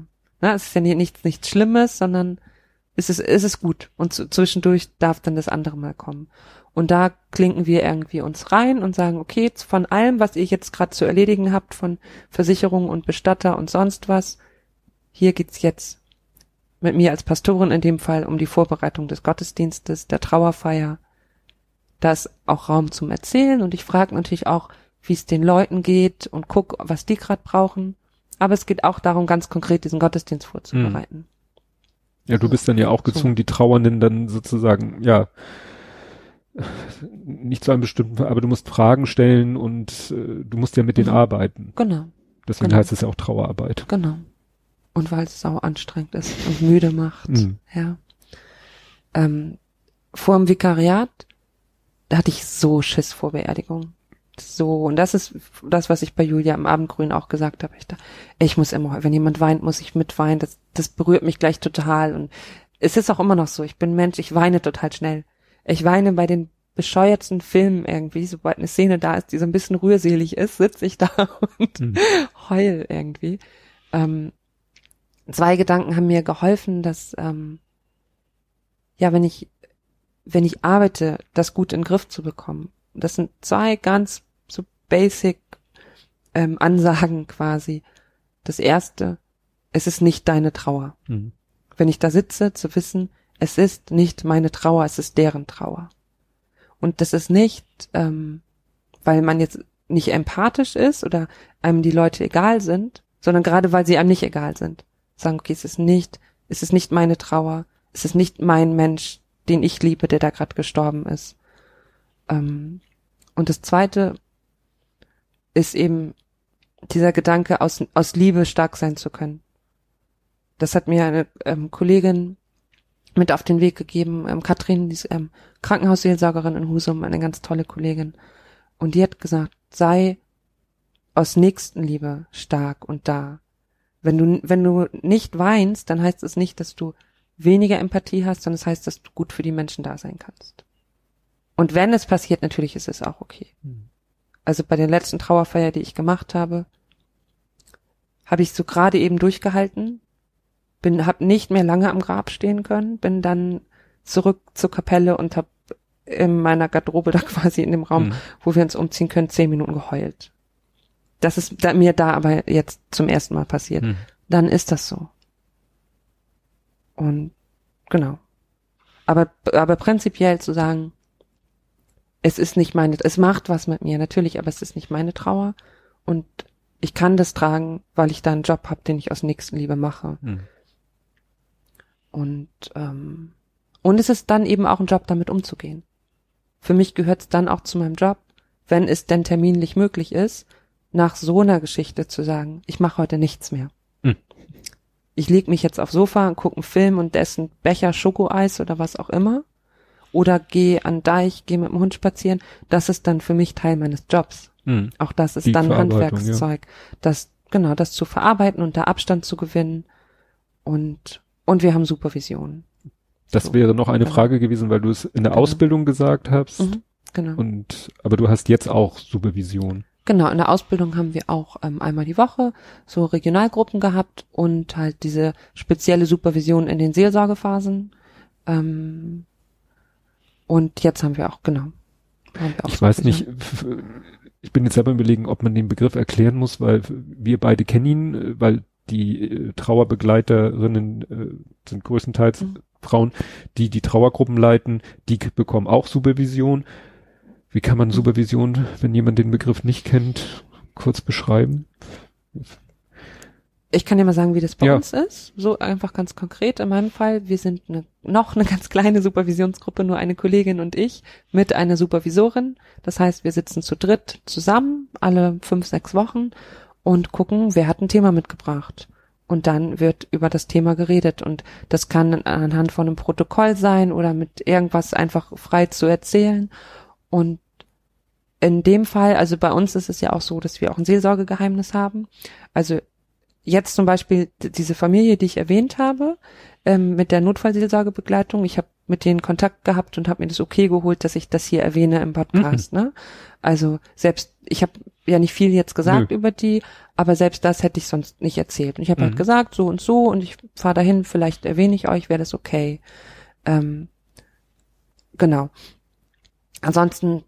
ne? es ist ja nichts, nichts Schlimmes, sondern es ist, es ist gut. Und zwischendurch darf dann das andere mal kommen. Und da klinken wir irgendwie uns rein und sagen, okay, von allem, was ihr jetzt gerade zu erledigen habt, von Versicherungen und Bestatter und sonst was, hier geht's jetzt mit mir als Pastorin in dem Fall um die Vorbereitung des Gottesdienstes, der Trauerfeier. Da ist auch Raum zum Erzählen und ich frage natürlich auch, wie es den Leuten geht und guck, was die gerade brauchen. Aber es geht auch darum, ganz konkret diesen Gottesdienst vorzubereiten. Ja, du bist dann ja auch gezwungen, die Trauernden dann sozusagen, ja, nicht zu einem bestimmten, aber du musst Fragen stellen und äh, du musst ja mit denen mhm. arbeiten. Genau. Deswegen genau. heißt es ja auch Trauerarbeit. Genau. Und weil es sau anstrengend ist und müde macht. Mhm. Ja. Ähm, vor dem Vikariat, da hatte ich so Schiss vor Beerdigung. So, und das ist das, was ich bei Julia im Abendgrün auch gesagt habe. Ich, da, ich muss immer, wenn jemand weint, muss ich mitweinen. Das, das berührt mich gleich total. Und es ist auch immer noch so. Ich bin Mensch, ich weine total schnell. Ich weine bei den bescheuertsten Filmen irgendwie, sobald eine Szene da ist, die so ein bisschen rührselig ist, sitze ich da und mhm. heul irgendwie. Ähm, zwei Gedanken haben mir geholfen, dass ähm, ja, wenn ich wenn ich arbeite, das gut in den Griff zu bekommen. Das sind zwei ganz basic ähm, Ansagen quasi. Das erste, es ist nicht deine Trauer. Mhm. Wenn ich da sitze, zu wissen, es ist nicht meine Trauer, es ist deren Trauer. Und das ist nicht, ähm, weil man jetzt nicht empathisch ist oder einem die Leute egal sind, sondern gerade weil sie einem nicht egal sind. Sagen, okay, es ist nicht, es ist nicht meine Trauer, es ist nicht mein Mensch, den ich liebe, der da gerade gestorben ist. Ähm, und das zweite ist eben dieser Gedanke, aus, aus Liebe stark sein zu können. Das hat mir eine ähm, Kollegin mit auf den Weg gegeben. Ähm, Katrin, die ist ähm, Krankenhausseelsorgerin in Husum, eine ganz tolle Kollegin. Und die hat gesagt, sei aus Nächstenliebe stark und da. Wenn du, wenn du nicht weinst, dann heißt es nicht, dass du weniger Empathie hast, sondern es das heißt, dass du gut für die Menschen da sein kannst. Und wenn es passiert, natürlich ist es auch okay. Mhm. Also bei der letzten Trauerfeier, die ich gemacht habe, habe ich so gerade eben durchgehalten, bin, hab nicht mehr lange am Grab stehen können, bin dann zurück zur Kapelle und hab in meiner Garderobe da quasi in dem Raum, mhm. wo wir uns umziehen können, zehn Minuten geheult. Das ist da, mir da aber jetzt zum ersten Mal passiert. Mhm. Dann ist das so. Und genau. Aber, aber prinzipiell zu sagen, es ist nicht meine, es macht was mit mir, natürlich, aber es ist nicht meine Trauer. Und ich kann das tragen, weil ich da einen Job habe, den ich aus Nächstenliebe mache. Mhm. Und, ähm, und es ist dann eben auch ein Job, damit umzugehen. Für mich gehört es dann auch zu meinem Job, wenn es denn terminlich möglich ist, nach so einer Geschichte zu sagen, ich mache heute nichts mehr. Hm. Ich leg mich jetzt aufs Sofa und gucke einen Film und dessen Becher Schokoeis oder was auch immer. Oder gehe an Deich, gehe mit dem Hund spazieren. Das ist dann für mich Teil meines Jobs. Hm. Auch das ist Die dann Handwerkszeug. Ja. Das, genau, das zu verarbeiten und da Abstand zu gewinnen. Und und wir haben Supervision. Das so. wäre noch eine genau. Frage gewesen, weil du es in der genau. Ausbildung gesagt hast. Mhm, genau. Und aber du hast jetzt auch Supervision. Genau, in der Ausbildung haben wir auch ähm, einmal die Woche so Regionalgruppen gehabt und halt diese spezielle Supervision in den Seelsorgephasen. Ähm, und jetzt haben wir auch, genau. Haben wir auch ich weiß nicht, ich bin jetzt selber überlegen, ob man den Begriff erklären muss, weil wir beide kennen ihn, weil die äh, Trauerbegleiterinnen äh, sind größtenteils mhm. Frauen, die die Trauergruppen leiten, die bekommen auch Supervision. Wie kann man mhm. Supervision, wenn jemand den Begriff nicht kennt, kurz beschreiben? Ich kann ja mal sagen, wie das bei ja. uns ist. So einfach ganz konkret. In meinem Fall, wir sind eine, noch eine ganz kleine Supervisionsgruppe, nur eine Kollegin und ich mit einer Supervisorin. Das heißt, wir sitzen zu dritt zusammen, alle fünf, sechs Wochen und gucken, wer hat ein Thema mitgebracht. Und dann wird über das Thema geredet. Und das kann anhand von einem Protokoll sein oder mit irgendwas einfach frei zu erzählen. Und in dem Fall, also bei uns ist es ja auch so, dass wir auch ein Seelsorgegeheimnis haben. Also jetzt zum Beispiel diese Familie, die ich erwähnt habe, ähm, mit der Notfallseelsorgebegleitung. Ich habe mit denen Kontakt gehabt und habe mir das okay geholt, dass ich das hier erwähne im Podcast. Mhm. Ne? Also selbst, ich habe ja nicht viel jetzt gesagt Nö. über die, aber selbst das hätte ich sonst nicht erzählt. Und ich habe halt mhm. halt gesagt, so und so und ich fahre dahin, vielleicht erwähne ich euch, wäre das okay. Ähm, genau. Ansonsten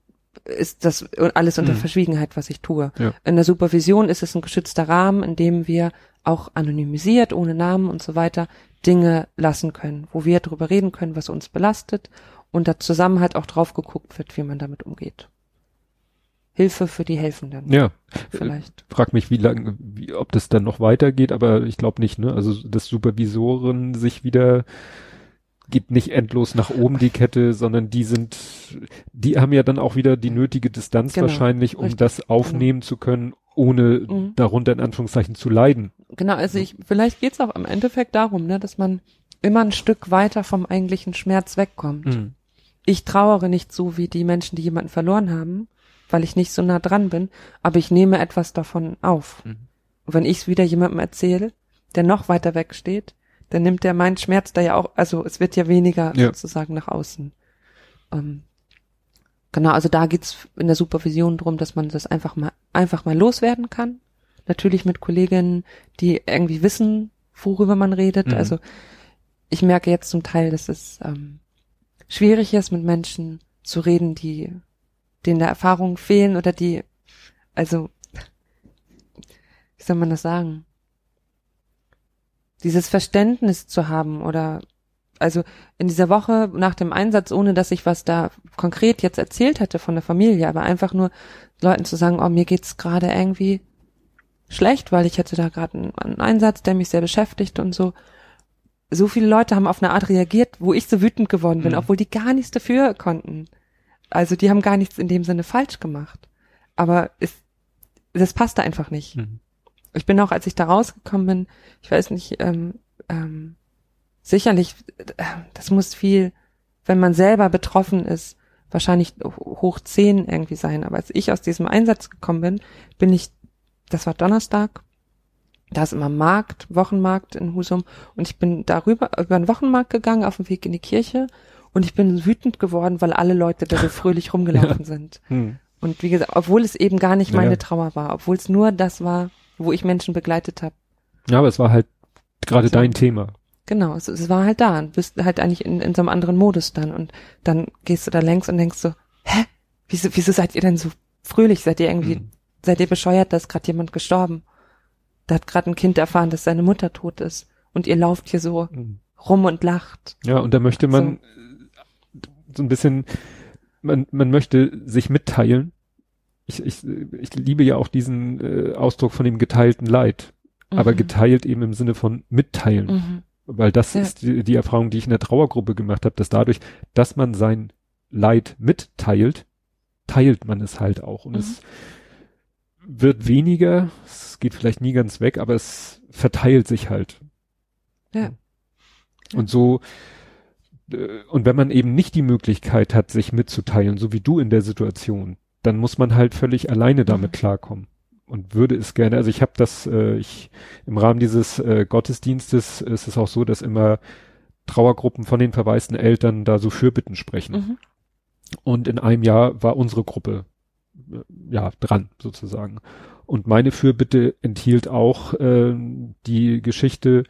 ist das alles unter mhm. Verschwiegenheit, was ich tue. Ja. In der Supervision ist es ein geschützter Rahmen, in dem wir auch anonymisiert, ohne Namen und so weiter, Dinge lassen können, wo wir darüber reden können, was uns belastet und da zusammen halt auch drauf geguckt wird, wie man damit umgeht. Hilfe für die Helfenden. Ja, vielleicht. Frag mich, wie lange, wie, ob das dann noch weitergeht, aber ich glaube nicht, ne? Also, dass Supervisoren sich wieder geht nicht endlos nach oben die Kette, sondern die sind, die haben ja dann auch wieder die nötige Distanz genau, wahrscheinlich, um richtig, das aufnehmen genau. zu können, ohne mhm. darunter in Anführungszeichen zu leiden. Genau, also ich, vielleicht geht's auch im Endeffekt darum, ne, dass man immer ein Stück weiter vom eigentlichen Schmerz wegkommt. Mhm. Ich trauere nicht so wie die Menschen, die jemanden verloren haben, weil ich nicht so nah dran bin, aber ich nehme etwas davon auf. Mhm. Und wenn ich es wieder jemandem erzähle, der noch weiter weg steht, dann nimmt der meinen Schmerz da ja auch, also es wird ja weniger ja. sozusagen nach außen. Ähm, genau, also da geht's in der Supervision drum, dass man das einfach mal, einfach mal loswerden kann. Natürlich mit Kolleginnen, die irgendwie wissen, worüber man redet. Mhm. Also ich merke jetzt zum Teil, dass es ähm, schwierig ist, mit Menschen zu reden, die denen der Erfahrungen fehlen oder die, also, wie soll man das sagen? dieses Verständnis zu haben oder also in dieser Woche nach dem Einsatz, ohne dass ich was da konkret jetzt erzählt hätte von der Familie, aber einfach nur Leuten zu sagen, oh, mir geht's gerade irgendwie schlecht, weil ich hatte da gerade einen, einen, Einsatz, der mich sehr beschäftigt und so. So viele Leute haben auf eine Art reagiert, wo ich so wütend geworden bin, mhm. obwohl die gar nichts dafür konnten. Also die haben gar nichts in dem Sinne falsch gemacht. Aber es, das passte einfach nicht. Mhm ich bin auch, als ich da rausgekommen bin, ich weiß nicht, ähm, ähm, sicherlich, äh, das muss viel, wenn man selber betroffen ist, wahrscheinlich hoch zehn irgendwie sein. Aber als ich aus diesem Einsatz gekommen bin, bin ich, das war Donnerstag, da ist immer Markt, Wochenmarkt in Husum und ich bin darüber über den Wochenmarkt gegangen auf dem Weg in die Kirche und ich bin wütend geworden, weil alle Leute da so fröhlich rumgelaufen ja. sind. Hm. Und wie gesagt, obwohl es eben gar nicht meine ja. Trauer war, obwohl es nur das war, wo ich Menschen begleitet habe. Ja, aber es war halt gerade so. dein Thema. Genau, es, es, war halt da und bist halt eigentlich in, in so einem anderen Modus dann und dann gehst du da längs und denkst so, hä? Wieso, wieso seid ihr denn so fröhlich? Seid ihr irgendwie, mhm. Seid ihr bescheuert, da ist gerade jemand gestorben? Da hat gerade ein Kind erfahren, dass seine Mutter tot ist und ihr lauft hier so mhm. rum und lacht. Ja, und da möchte man so, so ein bisschen, man, man möchte sich mitteilen ich, ich, ich liebe ja auch diesen äh, Ausdruck von dem geteilten Leid, mhm. aber geteilt eben im Sinne von mitteilen. Mhm. Weil das ja. ist die, die Erfahrung, die ich in der Trauergruppe gemacht habe, dass dadurch, dass man sein Leid mitteilt, teilt man es halt auch. Und mhm. es wird weniger, es geht vielleicht nie ganz weg, aber es verteilt sich halt. Ja. Und so, äh, und wenn man eben nicht die Möglichkeit hat, sich mitzuteilen, so wie du in der Situation, dann muss man halt völlig alleine damit mhm. klarkommen und würde es gerne, also ich habe das, äh, ich im Rahmen dieses äh, Gottesdienstes ist es auch so, dass immer Trauergruppen von den verwaisten Eltern da so Fürbitten sprechen. Mhm. Und in einem Jahr war unsere Gruppe ja dran sozusagen. Und meine Fürbitte enthielt auch äh, die Geschichte,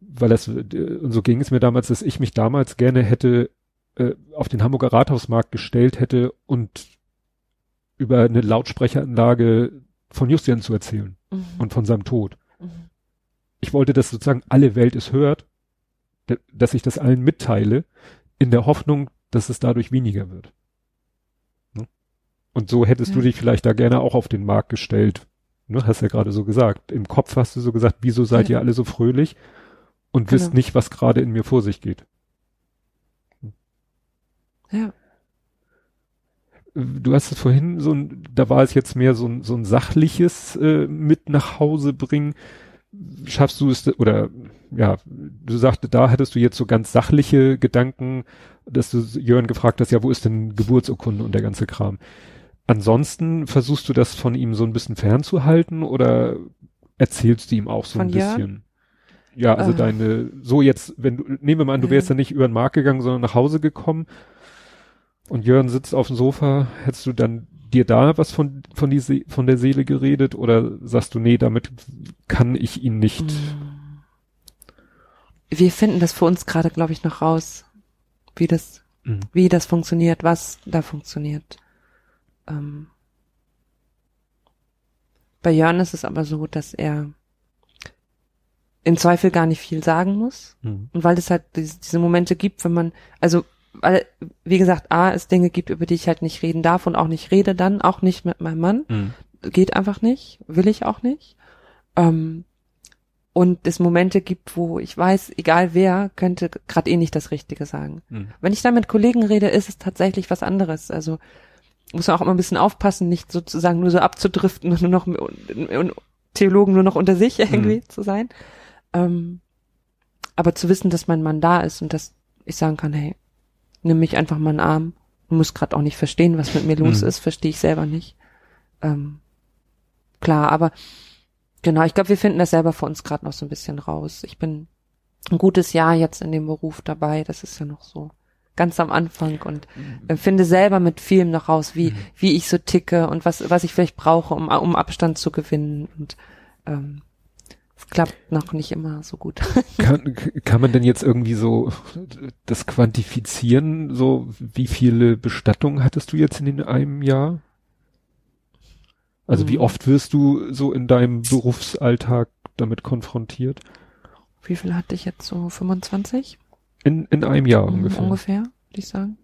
weil das, äh, und so ging es mir damals, dass ich mich damals gerne hätte äh, auf den Hamburger Rathausmarkt gestellt hätte und über eine Lautsprecheranlage von Justian zu erzählen mhm. und von seinem Tod. Mhm. Ich wollte, dass sozusagen alle Welt es hört, dass ich das allen mitteile, in der Hoffnung, dass es dadurch weniger wird. Und so hättest ja. du dich vielleicht da gerne auch auf den Markt gestellt. Ne? Hast ja gerade so gesagt. Im Kopf hast du so gesagt, wieso seid ja. ihr alle so fröhlich und genau. wisst nicht, was gerade in mir vor sich geht. Ja du hast es vorhin so ein, da war es jetzt mehr so ein, so ein sachliches äh, mit nach Hause bringen. schaffst du es, oder ja, du sagte, da hattest du jetzt so ganz sachliche Gedanken, dass du Jörn gefragt hast, ja, wo ist denn Geburtsurkunde und der ganze Kram. Ansonsten versuchst du das von ihm so ein bisschen fernzuhalten oder erzählst du ihm auch so Von ein Jörn? bisschen? Ja, also Äh. deine, so jetzt, wenn du, nehmen wir mal an, du wärst ja nicht über den Markt gegangen, sondern nach Hause gekommen und Jörn sitzt auf dem Sofa, hättest du dann dir da was von, von, die See, von der Seele geredet oder sagst du, nee, damit kann ich ihn nicht? Mm. Wir finden das für uns gerade, glaube ich, noch raus, wie das, Mhm. wie das funktioniert, was da funktioniert. Ähm bei Jörn ist es aber so, dass er im Zweifel gar nicht viel sagen muss. Mhm. Und weil es halt diese, diese Momente gibt, wenn man, also, weil, wie gesagt, A, es Dinge gibt, über die ich halt nicht reden darf und auch nicht rede dann, auch nicht mit meinem Mann. Mhm. Geht einfach nicht, will ich auch nicht. Ähm, und es Momente gibt, wo ich weiß, egal wer, könnte gerade eh nicht das Richtige sagen. Mhm. Wenn ich dann mit Kollegen rede, ist es tatsächlich was anderes. Also muss man auch immer ein bisschen aufpassen, nicht sozusagen nur so abzudriften und nur noch und Theologen nur noch unter sich irgendwie zu sein. Ähm, aber zu wissen, dass mein Mann da ist und dass ich sagen kann, hey, nimm mich einfach mal in den Arm. Du musst gerade auch nicht verstehen, was mit mir los Mhm. ist, verstehe ich selber nicht. Ähm, klar, aber genau, ich glaube, wir finden das selber für uns gerade noch so ein bisschen raus. Ich bin ein gutes Jahr jetzt in dem Beruf dabei, das ist ja noch so ganz am Anfang und äh, finde selber mit vielem noch raus, wie, Mhm. wie ich so ticke und was, was ich vielleicht brauche, um, um Abstand zu gewinnen und ähm, es klappt noch nicht immer so gut. Kann, kann man denn jetzt irgendwie so das quantifizieren? So, wie viele Bestattungen hattest du jetzt in einem Jahr? Also wie Mhm. oft wirst du so in deinem Berufsalltag damit konfrontiert? Wie viel hatte ich jetzt so? 25? In, in einem Jahr Mhm, ungefähr. Ungefähr, würde ich sagen.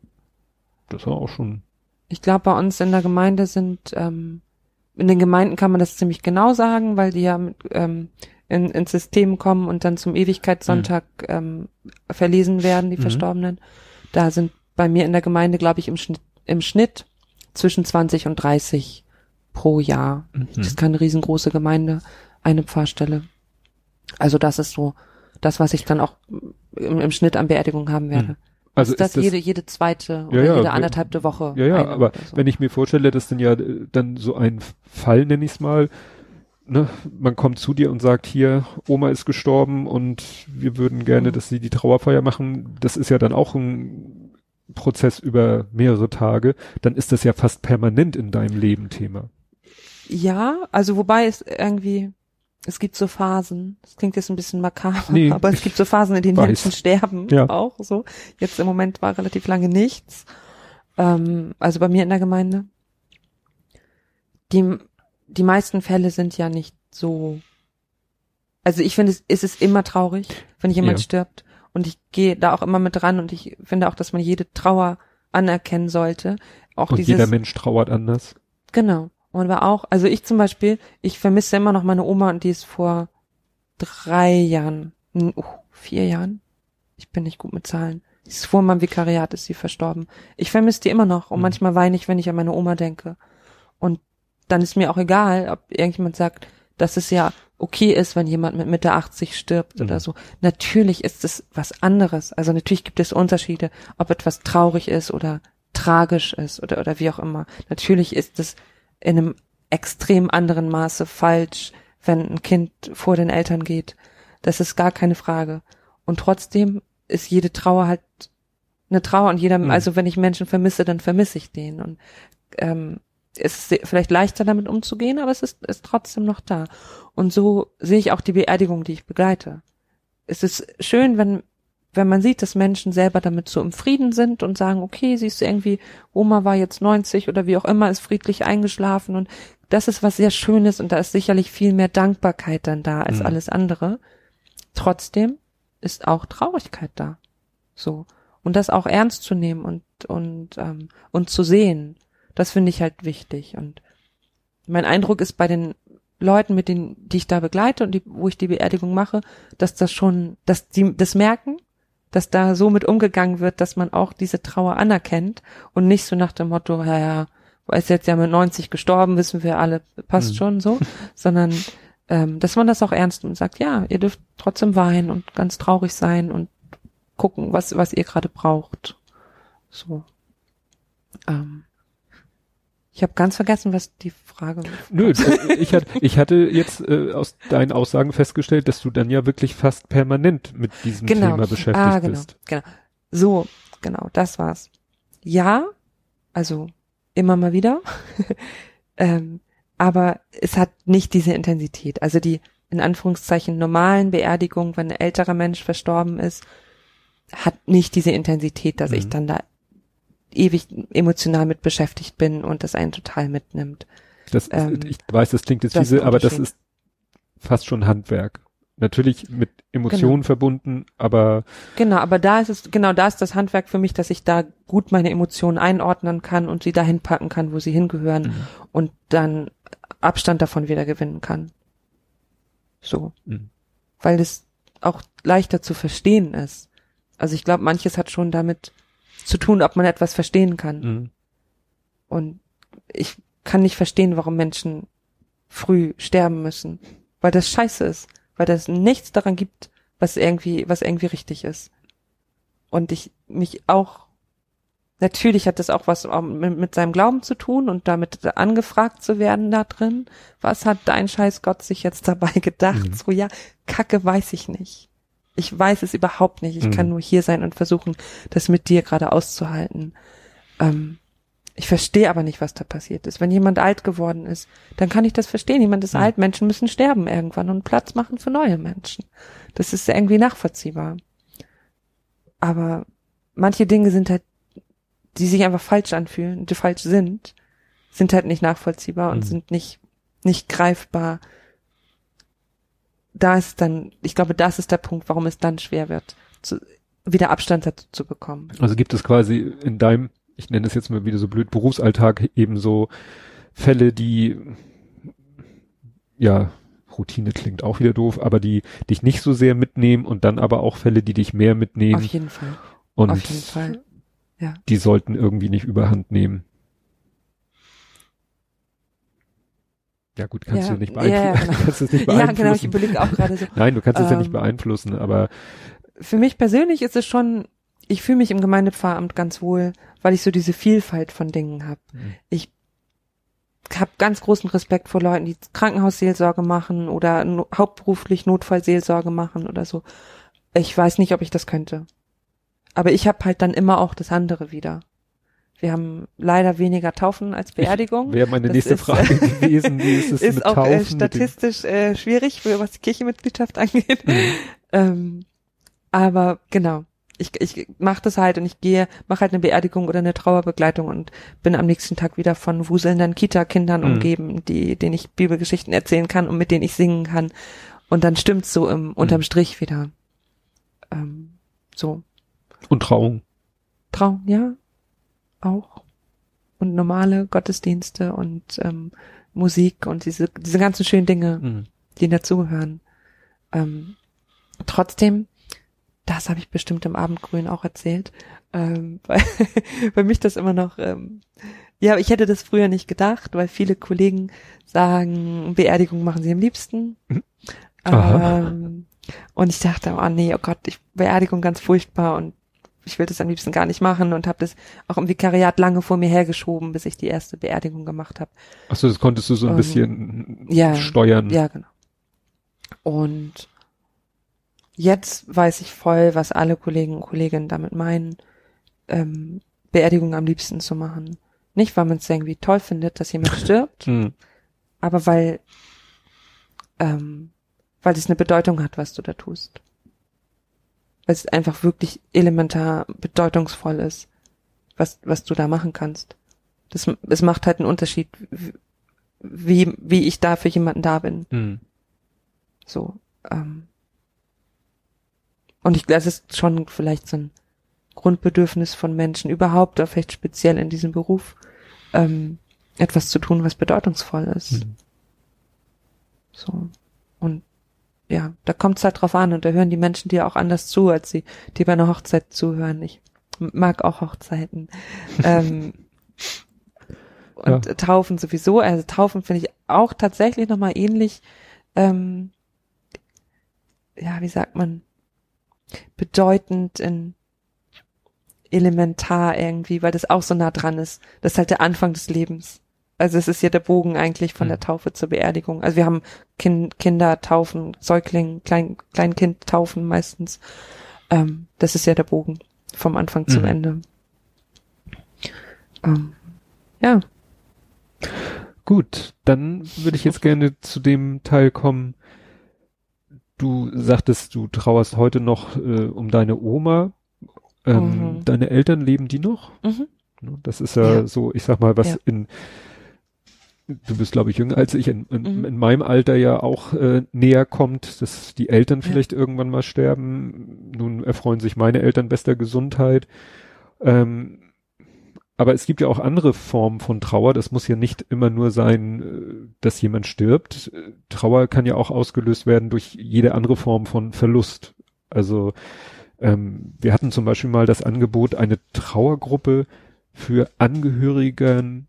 Das war auch schon. Ich glaube, bei uns in der Gemeinde sind, ähm, in den Gemeinden kann man das ziemlich genau sagen, weil die ja mit, ähm, in, ins System kommen und dann zum Ewigkeitssonntag ähm, verlesen werden, die Mhm. Verstorbenen. Da sind bei mir in der Gemeinde, glaube ich, im Schnitt, im Schnitt zwischen 20 und 30 pro Jahr. Das Mhm. ist keine riesengroße Gemeinde, eine Pfarrstelle. Also das ist so das, was ich dann auch im, im Schnitt an Beerdigung haben werde. Mhm. Also ist das, ist das jede, jede zweite Ja, oder ja, jede wir- anderthalbte Woche. Ja, ja, aber so. wenn ich mir vorstelle, dass dann ja äh, dann so ein Fall, nenne ich es mal, ne, man kommt zu dir und sagt, hier, Oma ist gestorben und wir würden gerne, Mhm. dass sie die Trauerfeier machen, das ist ja dann auch ein Prozess über mehrere Tage, dann ist das ja fast permanent in deinem Leben Thema. Ja, also wobei es irgendwie, es gibt so Phasen, das klingt jetzt ein bisschen makaber, Nee, aber es gibt so Phasen, in denen weiß. Menschen sterben, Ja. auch so. Jetzt im Moment war relativ lange nichts. Ähm, also bei mir in der Gemeinde. Die, die meisten Fälle sind ja nicht so, also ich finde, es, es ist immer traurig, wenn jemand Ja. stirbt. Und ich gehe da auch immer mit dran und ich finde auch, dass man jede Trauer anerkennen sollte. Auch Und dieses, jeder Mensch trauert anders. Genau. Und war auch, also ich zum Beispiel, ich vermisse immer noch meine Oma und die ist vor drei Jahren, uh, vier Jahren, ich bin nicht gut mit Zahlen, die ist vor meinem Vikariat ist sie verstorben. Ich vermisse die immer noch und Mhm. manchmal weine ich, wenn ich an meine Oma denke. Und dann ist mir auch egal, ob irgendjemand sagt, dass es ja okay ist, wenn jemand mit Mitte 80 stirbt Mhm. oder so. Natürlich ist es was anderes. Also natürlich gibt es Unterschiede, ob etwas traurig ist oder tragisch ist oder, oder wie auch immer. Natürlich ist es in einem extrem anderen Maße falsch, wenn ein Kind vor den Eltern geht. Das ist gar keine Frage. Und trotzdem ist jede Trauer halt eine Trauer und jeder, Mhm. also wenn ich Menschen vermisse, dann vermisse ich den. Und ähm, es ist vielleicht leichter damit umzugehen, aber es ist, ist trotzdem noch da. Und so sehe ich auch die Beerdigung, die ich begleite. Es ist schön, wenn wenn man sieht, dass Menschen selber damit so im Frieden sind und sagen, okay, siehst du irgendwie, Oma war jetzt 90 oder wie auch immer, ist friedlich eingeschlafen und das ist was sehr Schönes und da ist sicherlich viel mehr Dankbarkeit dann da als Mhm. alles andere. Trotzdem ist auch Traurigkeit da. So. Und das auch ernst zu nehmen und, und, ähm, und zu sehen, das finde ich halt wichtig. Und mein Eindruck ist bei den Leuten, mit denen, die ich da begleite und die, wo ich die Beerdigung mache, dass das schon, dass die das merken, dass da so mit umgegangen wird, dass man auch diese Trauer anerkennt und nicht so nach dem Motto, ja, ja, ist jetzt ja mit 90 gestorben, wissen wir alle, passt Mhm. schon so, sondern ähm, dass man das auch ernst nimmt und sagt, ja, ihr dürft trotzdem weinen und ganz traurig sein und gucken, was, was ihr gerade braucht. So. Ähm. Ich habe ganz vergessen, was die Frage war. Nö, ich hatte, ich hatte jetzt äh, aus deinen Aussagen festgestellt, dass du dann ja wirklich fast permanent mit diesem Genau. Thema beschäftigt ah, genau, bist. Genau. So, genau, das war's. Ja, also immer mal wieder. ähm, aber es hat nicht diese Intensität. Also die in Anführungszeichen normalen Beerdigungen, wenn ein älterer Mensch verstorben ist, hat nicht diese Intensität, dass ich Mhm. dann da ewig emotional mit beschäftigt bin und das einen total mitnimmt. Das, Ähm, ich weiß, das klingt jetzt fiese, ein aber das ist fast schon Handwerk. Natürlich mit Emotionen Genau. verbunden, aber Genau, aber da ist es, genau da ist das Handwerk für mich, dass ich da gut meine Emotionen einordnen kann und sie dahin packen kann, wo sie hingehören Mhm. und dann Abstand davon wieder gewinnen kann. So. Mhm. Weil es auch leichter zu verstehen ist. Also ich glaube, manches hat schon damit zu tun, ob man etwas verstehen kann. mh, Und ich kann nicht verstehen, warum Menschen früh sterben müssen. Weil das scheiße ist. Weil das nichts daran gibt, was irgendwie, was irgendwie richtig ist. Und ich mich auch, natürlich hat das auch was mit, mit seinem Glauben zu tun und damit angefragt zu werden da drin. Was hat dein scheiß Gott sich jetzt dabei gedacht? Mhm. So, ja, Kacke weiß ich nicht. Ich weiß es überhaupt nicht. Ich Mhm. kann nur hier sein und versuchen, das mit dir gerade auszuhalten. Ähm, ich verstehe aber nicht, was da passiert ist. Wenn jemand alt geworden ist, dann kann ich das verstehen. Jemand ist Mhm. alt, Menschen müssen sterben irgendwann und Platz machen für neue Menschen. Das ist irgendwie nachvollziehbar. Aber manche Dinge sind halt, die sich einfach falsch anfühlen, die falsch sind, sind halt nicht nachvollziehbar und Mhm. sind nicht, nicht greifbar. Da ist dann, ich glaube, das ist der Punkt, warum es dann schwer wird, zu, wieder Abstand dazu zu bekommen. also gibt es quasi in deinem, ich nenne es jetzt mal wieder so blöd, Berufsalltag eben so Fälle, die ja, Routine klingt auch wieder doof, aber die dich nicht so sehr mitnehmen und dann aber auch Fälle, die dich mehr mitnehmen Auf jeden Fall. und Auf jeden Fall. Ja. die sollten irgendwie nicht überhand nehmen. Ja gut, kannst Ja, du nicht ja, ja, beeinflussen. genau. kannst es nicht Ja, beeinflussen. genau, ich überlege auch gerade so. Nein, du kannst es ja nicht Ähm, beeinflussen, aber Für mich persönlich ist es schon, ich fühle mich im Gemeindepfarramt ganz wohl, weil ich so diese Vielfalt von Dingen habe. Mhm. Ich habe ganz großen Respekt vor Leuten, die Krankenhausseelsorge machen oder no hauptberuflich Notfallseelsorge machen oder so. Ich weiß nicht, ob ich das könnte. Aber ich habe halt dann immer auch das andere wieder. Wir haben leider weniger Taufen als Beerdigung. wäre meine Das nächste ist, Frage gewesen, wie ist es ist mit auch Taufen? äh, mit den- statistisch äh, schwierig, was die Kirchenmitgliedschaft angeht. Mhm. Ähm, aber genau, ich, ich mache das halt und ich gehe, mache halt eine Beerdigung oder eine Trauerbegleitung und bin am nächsten Tag wieder von wuselnden Kita-Kindern Mhm. umgeben, die, denen ich Bibelgeschichten erzählen kann und mit denen ich singen kann. Und dann stimmt's so im, unterm Mhm. Strich wieder. Ähm, so. Und Trauung. Traum, ja, auch. Und normale Gottesdienste und ähm, Musik und diese, diese ganzen schönen Dinge Mhm. die dazugehören. Ähm, trotzdem, das habe ich bestimmt im Abendgrün auch erzählt, ähm, weil, weil mich das immer noch, ähm, ja, ich hätte das früher nicht gedacht, weil viele Kollegen sagen, Beerdigung machen sie am liebsten. Mhm. Ähm, und ich dachte, oh nee, oh Gott, ich, Beerdigung ganz furchtbar und ich will das am liebsten gar nicht machen und habe das auch im Vikariat lange vor mir hergeschoben, bis ich die erste Beerdigung gemacht habe. Achso, das konntest du so ein Ähm, bisschen ja, steuern. Ja, genau. Und jetzt weiß ich voll, was alle Kollegen und Kolleginnen damit meinen, ähm, Beerdigung am liebsten zu machen. Nicht, weil man es irgendwie toll findet, dass jemand stirbt, Mhm. aber weil, ähm, weil es eine Bedeutung hat, was du da tust. Weil es einfach wirklich elementar bedeutungsvoll ist, was, was du da machen kannst. Das, es macht halt einen Unterschied, wie, wie ich da für jemanden da bin. Mhm. So. Ähm. Und ich glaube, es ist schon vielleicht so ein Grundbedürfnis von Menschen überhaupt, oder vielleicht speziell in diesem Beruf, ähm, etwas zu tun, was bedeutungsvoll ist. Mhm. So. Und ja, da kommt es halt drauf an und da hören die Menschen dir auch anders zu, als sie dir bei einer Hochzeit zuhören. Ich mag auch Hochzeiten. ähm, und Ja. Taufen sowieso. Also Taufen finde ich auch tatsächlich nochmal ähnlich ähm, ja, wie sagt man, bedeutend in elementar irgendwie, weil das auch so nah dran ist. Das ist halt der Anfang des Lebens. Also es ist ja der Bogen eigentlich von der Mhm. Taufe zur Beerdigung. Also wir haben kind, Kinder taufen, Säugling, Klein, Kleinkind taufen meistens. Ähm, das ist ja der Bogen vom Anfang zum Mhm. Ende. Ähm, ja, Gut, dann würde ich jetzt gerne zu dem Teil kommen. Du sagtest, du trauerst heute noch äh, um deine Oma. Ähm, Mhm. Deine Eltern leben die noch? mhm. Ne, Das ist ja, Ja. so, ich sag mal, was Ja. in du bist, glaube ich, jünger als ich, in, in, Mhm. in meinem Alter ja auch äh, näher kommt, dass die Eltern vielleicht irgendwann mal sterben. Nun erfreuen sich meine Eltern bester Gesundheit. Ähm, aber es gibt ja auch andere Formen von Trauer. Das muss ja nicht immer nur sein, äh, dass jemand stirbt. Trauer kann ja auch ausgelöst werden durch jede andere Form von Verlust. Also ähm, wir hatten zum Beispiel mal das Angebot, eine Trauergruppe für Angehörigen,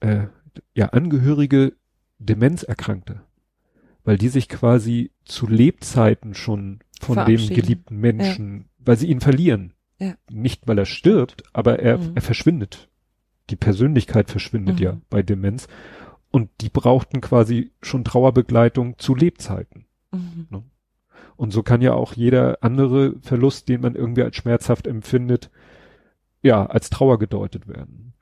äh, ja, Angehörige Demenzerkrankte. Weil die sich quasi zu Lebzeiten schon von dem geliebten Menschen, weil sie ihn verlieren. Ja. Nicht, weil er stirbt, aber er, Mhm. er verschwindet. Die Persönlichkeit verschwindet Mhm. ja bei Demenz. Und die brauchten quasi schon Trauerbegleitung zu Lebzeiten. Mhm. Und so kann ja auch jeder andere Verlust, den man irgendwie als schmerzhaft empfindet, ja, als Trauer gedeutet werden.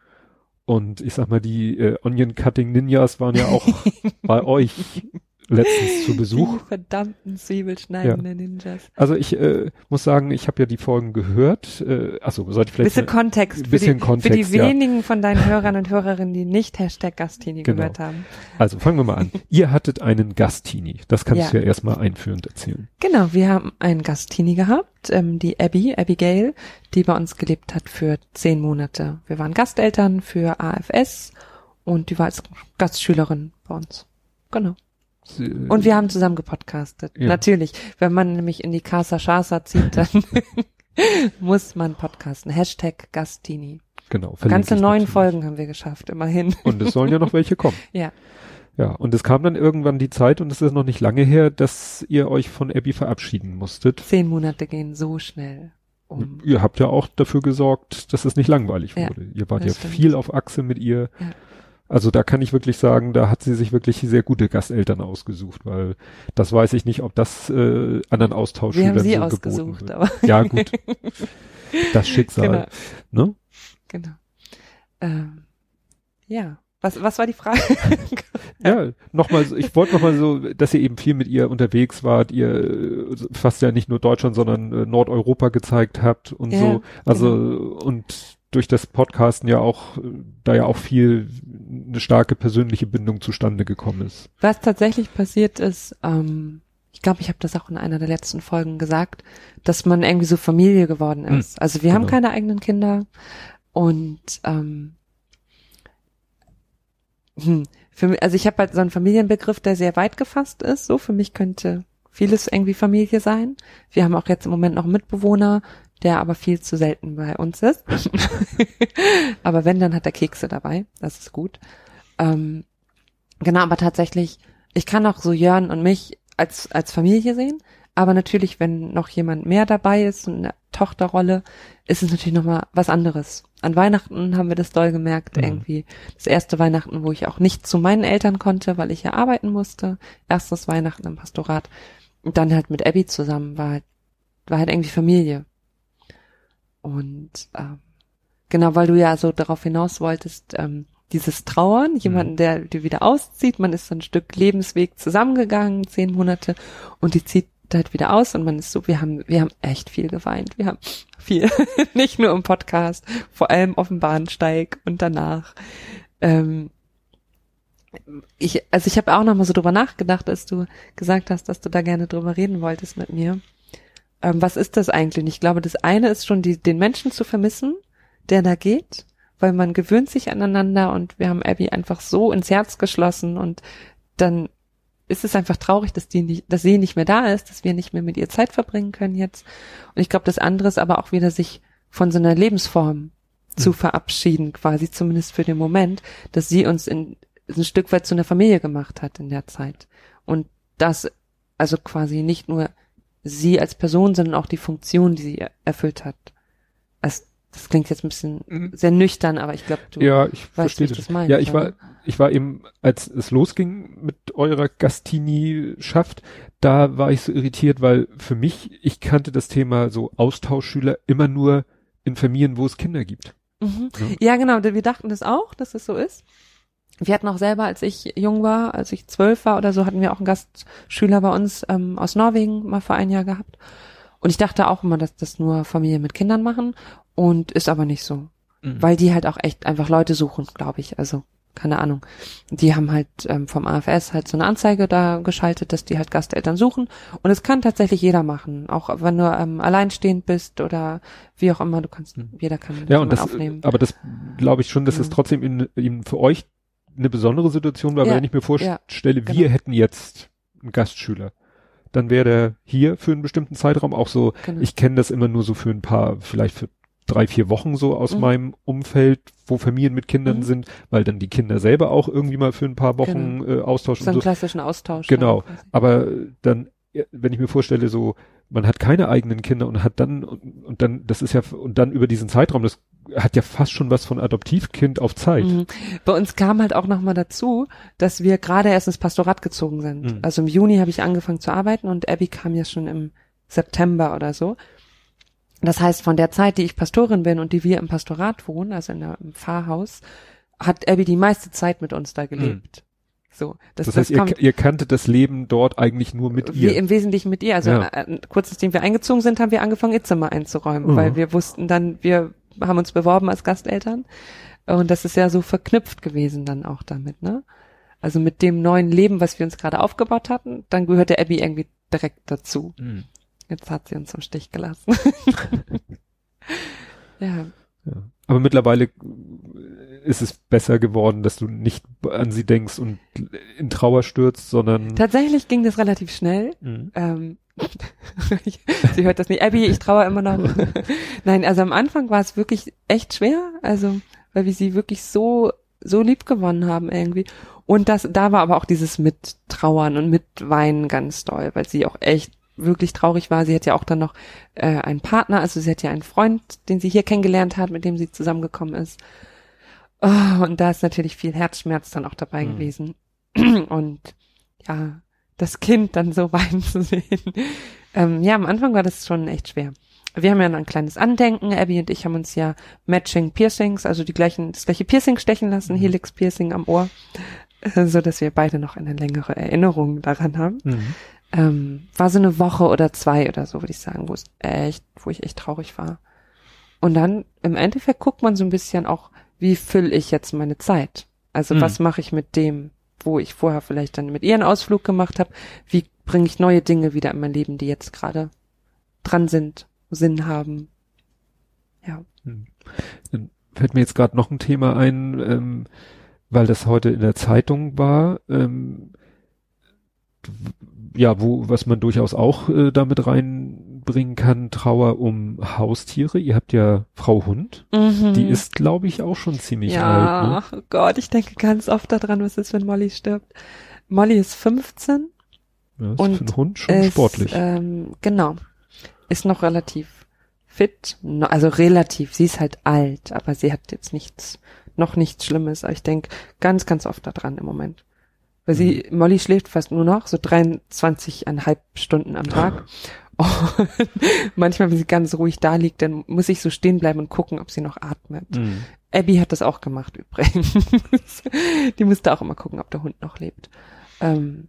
Und ich sag mal, die äh, Onion Cutting Ninjas waren ja auch bei euch letztens zu Besuch. Die verdammten Zwiebelschneidenden Ninjas. Also ich äh, muss sagen, ich habe ja die Folgen gehört. Äh, achso, sollte ich vielleicht Bisschen mal- Kontext, bisschen für, die, Kontext, für die ja. wenigen von deinen Hörern und Hörerinnen, die nicht Hashtag Gastini Genau. gehört haben. Also fangen wir mal an. Ihr hattet einen Gastini. Das kannst Ja. du ja erstmal einführend erzählen. Genau, wir haben einen Gastini gehabt, ähm, die Abby, Abigail, die bei uns gelebt hat für zehn Monate. Wir waren Gasteltern für AFS und die war als Gastschülerin bei uns. Genau. Und wir haben zusammen gepodcastet. Ja. Natürlich. Wenn man nämlich in die Casa Chasa zieht, dann muss man podcasten. Hashtag Gastini. genau, Ganze neun. Folgen haben wir geschafft, immerhin. Und es sollen ja noch welche kommen. Ja. Ja, und es kam dann irgendwann die Zeit, und es ist noch nicht lange her, dass ihr euch von Abby verabschieden musstet. Zehn Monate gehen so schnell um. Ihr habt ja auch dafür gesorgt, dass es nicht langweilig Ja, wurde. ihr wart ja stimmt. viel auf Achse mit ihr. Ja. Also da kann ich wirklich sagen, da hat sie sich wirklich sehr gute Gasteltern ausgesucht, weil das weiß ich nicht, ob das äh, anderen Austauschschülern so ausgesucht, aber. Ja, gut. Das Schicksal. genau, Ne? genau. Ähm, ja. Was, was war die Frage? Ja, nochmal, ich wollte nochmal so, dass ihr eben viel mit ihr unterwegs wart, ihr äh, fast ja nicht nur Deutschland, sondern äh, Nordeuropa gezeigt habt und Ja, so. Also und durch das Podcasten ja auch, da ja auch viel eine starke persönliche Bindung zustande gekommen ist. Was tatsächlich passiert ist, ähm, ich glaube, ich habe das auch in einer der letzten Folgen gesagt, dass man irgendwie so Familie geworden Hm, ist. also wir haben genau. keine eigenen Kinder und ähm, hm, für mich, also ich habe halt so einen Familienbegriff, der sehr weit gefasst ist. So für mich könnte vieles irgendwie Familie sein. Wir haben auch jetzt im Moment noch einen Mitbewohner, der aber viel zu selten bei uns ist. aber wenn, dann hat er Kekse dabei. Das ist gut. Ähm, genau, aber tatsächlich, ich kann auch so Jörn und mich als, als Familie sehen. Aber natürlich, wenn noch jemand mehr dabei ist, und eine Tochterrolle, ist es natürlich nochmal was anderes. An Weihnachten haben wir das doll gemerkt, Mhm. irgendwie. Das erste Weihnachten, wo ich auch nicht zu meinen Eltern konnte, weil ich ja arbeiten musste. Erstes Weihnachten im Pastorat. Und dann halt mit Abby zusammen war halt, war halt irgendwie Familie. Und ähm, genau, weil du ja so darauf hinaus wolltest, ähm, dieses Trauern, jemanden, der, der wieder auszieht, man ist so ein Stück Lebensweg zusammengegangen, zehn Monate, und die zieht halt wieder aus und man ist so, wir haben, wir haben echt viel geweint. Wir haben viel. Nicht nur im Podcast, vor allem auf dem Bahnsteig und danach. Ähm, ich, also ich habe auch noch mal so drüber nachgedacht, als du gesagt hast, dass du da gerne drüber reden wolltest mit mir. Ähm, was ist das eigentlich? Und Ich glaube, das eine ist schon, die, den Menschen zu vermissen, der da geht, weil man gewöhnt sich aneinander und wir haben Abby einfach so ins Herz geschlossen und dann ist es einfach traurig, dass die nicht, dass sie nicht mehr da ist, dass wir nicht mehr mit ihr Zeit verbringen können jetzt. Und ich glaube, das andere ist aber auch wieder sich von so einer Lebensform zu Mhm. verabschieden, quasi zumindest für den Moment, dass sie uns in, ein Stück weit zu einer Familie gemacht hat in der Zeit. Und das, also quasi nicht nur sie als Person, sondern auch die Funktion, die sie erfüllt hat. Also, das klingt jetzt ein bisschen mhm. sehr nüchtern, aber ich glaube, du ja, ich weißt, wie ich das meine. Ja, ich war, ich war eben, als es losging mit eurer Gastini-Schaft, da war ich so irritiert, weil für mich, ich kannte das Thema so Austauschschüler immer nur in Familien, wo es Kinder gibt. Mhm. Ja. ja, genau, wir dachten das auch, dass es so ist. Wir hatten auch selber, als ich jung war, als ich zwölf war oder so, hatten wir auch einen Gastschüler bei uns ähm, aus Norwegen mal vor ein Jahr gehabt. Und ich dachte auch immer, dass das nur Familien mit Kindern machen und ist aber nicht so. Mhm. Weil die halt auch echt einfach Leute suchen, glaube ich. Also, keine Ahnung. Die haben halt ähm, vom AFS halt so eine Anzeige da geschaltet, dass die halt Gasteltern suchen. Und es kann tatsächlich jeder machen. Auch wenn du ähm, alleinstehend bist oder wie auch immer, du kannst, mhm. jeder kann das, ja, und das aufnehmen. Aber das glaube ich schon, dass ja. es trotzdem in, in, für euch eine besondere Situation war, ja. wenn ich mir vorstelle, ja, genau. wir hätten jetzt einen Gastschüler dann wäre der hier für einen bestimmten Zeitraum auch so, genau. ich kenne das immer nur so für ein paar, vielleicht für drei, vier Wochen so aus mhm. meinem Umfeld, wo Familien mit Kindern mhm. sind, weil dann die Kinder selber auch irgendwie mal für ein paar Wochen genau. äh, austauschen. So einen so. klassischen Austausch. Genau. Aber dann, wenn ich mir vorstelle, so, man hat keine eigenen Kinder und hat dann, und, und dann, das ist ja, und dann über diesen Zeitraum, das hat ja fast schon was von Adoptivkind auf Zeit. Mhm. Bei uns kam halt auch nochmal dazu, dass wir gerade erst ins Pastorat gezogen sind. Mhm. Also im Juni habe ich angefangen zu arbeiten und Abby kam ja schon im September oder so. Das heißt, von der Zeit, die ich Pastorin bin und die wir im Pastorat wohnen, also in der, im Pfarrhaus, hat Abby die meiste Zeit mit uns da gelebt. Mhm. So, das, das heißt, das ihr, ihr kanntet das Leben dort eigentlich nur mit ihr. Im Wesentlichen mit ihr. Also ja. äh, kurz nachdem wir eingezogen sind, haben wir angefangen, ihr Zimmer einzuräumen, mhm. weil wir wussten dann, wir haben uns beworben als Gasteltern. Und das ist ja so verknüpft gewesen dann auch damit, ne? Also mit dem neuen Leben, was wir uns gerade aufgebaut hatten, dann gehörte Abby irgendwie direkt dazu. Mhm. Jetzt hat sie uns im Stich gelassen. ja. ja. Aber mittlerweile ist es besser geworden, dass du nicht an sie denkst und in Trauer stürzt, sondern. Tatsächlich ging das relativ schnell. Mhm. Ähm, sie hört das nicht. Abby, ich traue immer noch. Nein, also am Anfang war es wirklich echt schwer, also weil wir sie wirklich so so lieb gewonnen haben irgendwie. Und das, da war aber auch dieses Mittrauern und Mitweinen ganz doll, weil sie auch echt wirklich traurig war. Sie hat ja auch dann noch äh, einen Partner, also sie hat ja einen Freund, den sie hier kennengelernt hat, mit dem sie zusammengekommen ist. Oh, und da ist natürlich viel Herzschmerz dann auch dabei mhm. gewesen. Und ja, das Kind dann so weinen zu sehen. Ähm, ja, am Anfang war das schon echt schwer. Wir haben ja noch ein kleines Andenken. Abby und ich haben uns ja Matching Piercings, also die gleichen, das gleiche Piercing stechen lassen, mhm. Helix Piercing am Ohr, äh, so dass wir beide noch eine längere Erinnerung daran haben. Mhm. Ähm, war so eine Woche oder zwei oder so, würde ich sagen, wo es echt, wo ich echt traurig war. Und dann im Endeffekt guckt man so ein bisschen auch, wie fülle ich jetzt meine Zeit? Also mhm. was mache ich mit dem, wo ich vorher vielleicht dann mit ihr einen Ausflug gemacht habe, wie bringe ich neue Dinge wieder in mein Leben, die jetzt gerade dran sind, Sinn haben. Ja. Hm. Dann fällt mir jetzt gerade noch ein Thema ein, ähm, weil das heute in der Zeitung war. Ähm, ja, wo, was man durchaus auch äh, damit reinbringen kann, Trauer um Haustiere. Ihr habt ja Frau Hund, mhm. die ist, glaube ich, auch schon ziemlich ja, alt. Ja, ne? oh Gott, ich denke ganz oft daran, was ist, wenn Molly stirbt. Molly ist 15. Ja, ist und für einen Hund schon ist, sportlich. Ähm, genau. Ist noch relativ fit, also relativ, sie ist halt alt, aber sie hat jetzt nichts, noch nichts Schlimmes. Ich denke ganz, ganz oft daran im Moment. Weil sie, mhm. Molly schläft fast nur noch, so 23,5 Stunden am Tag. Und manchmal, wenn sie ganz ruhig da liegt, dann muss ich so stehen bleiben und gucken, ob sie noch atmet. Mhm. Abby hat das auch gemacht übrigens. Die musste auch immer gucken, ob der Hund noch lebt. Ähm,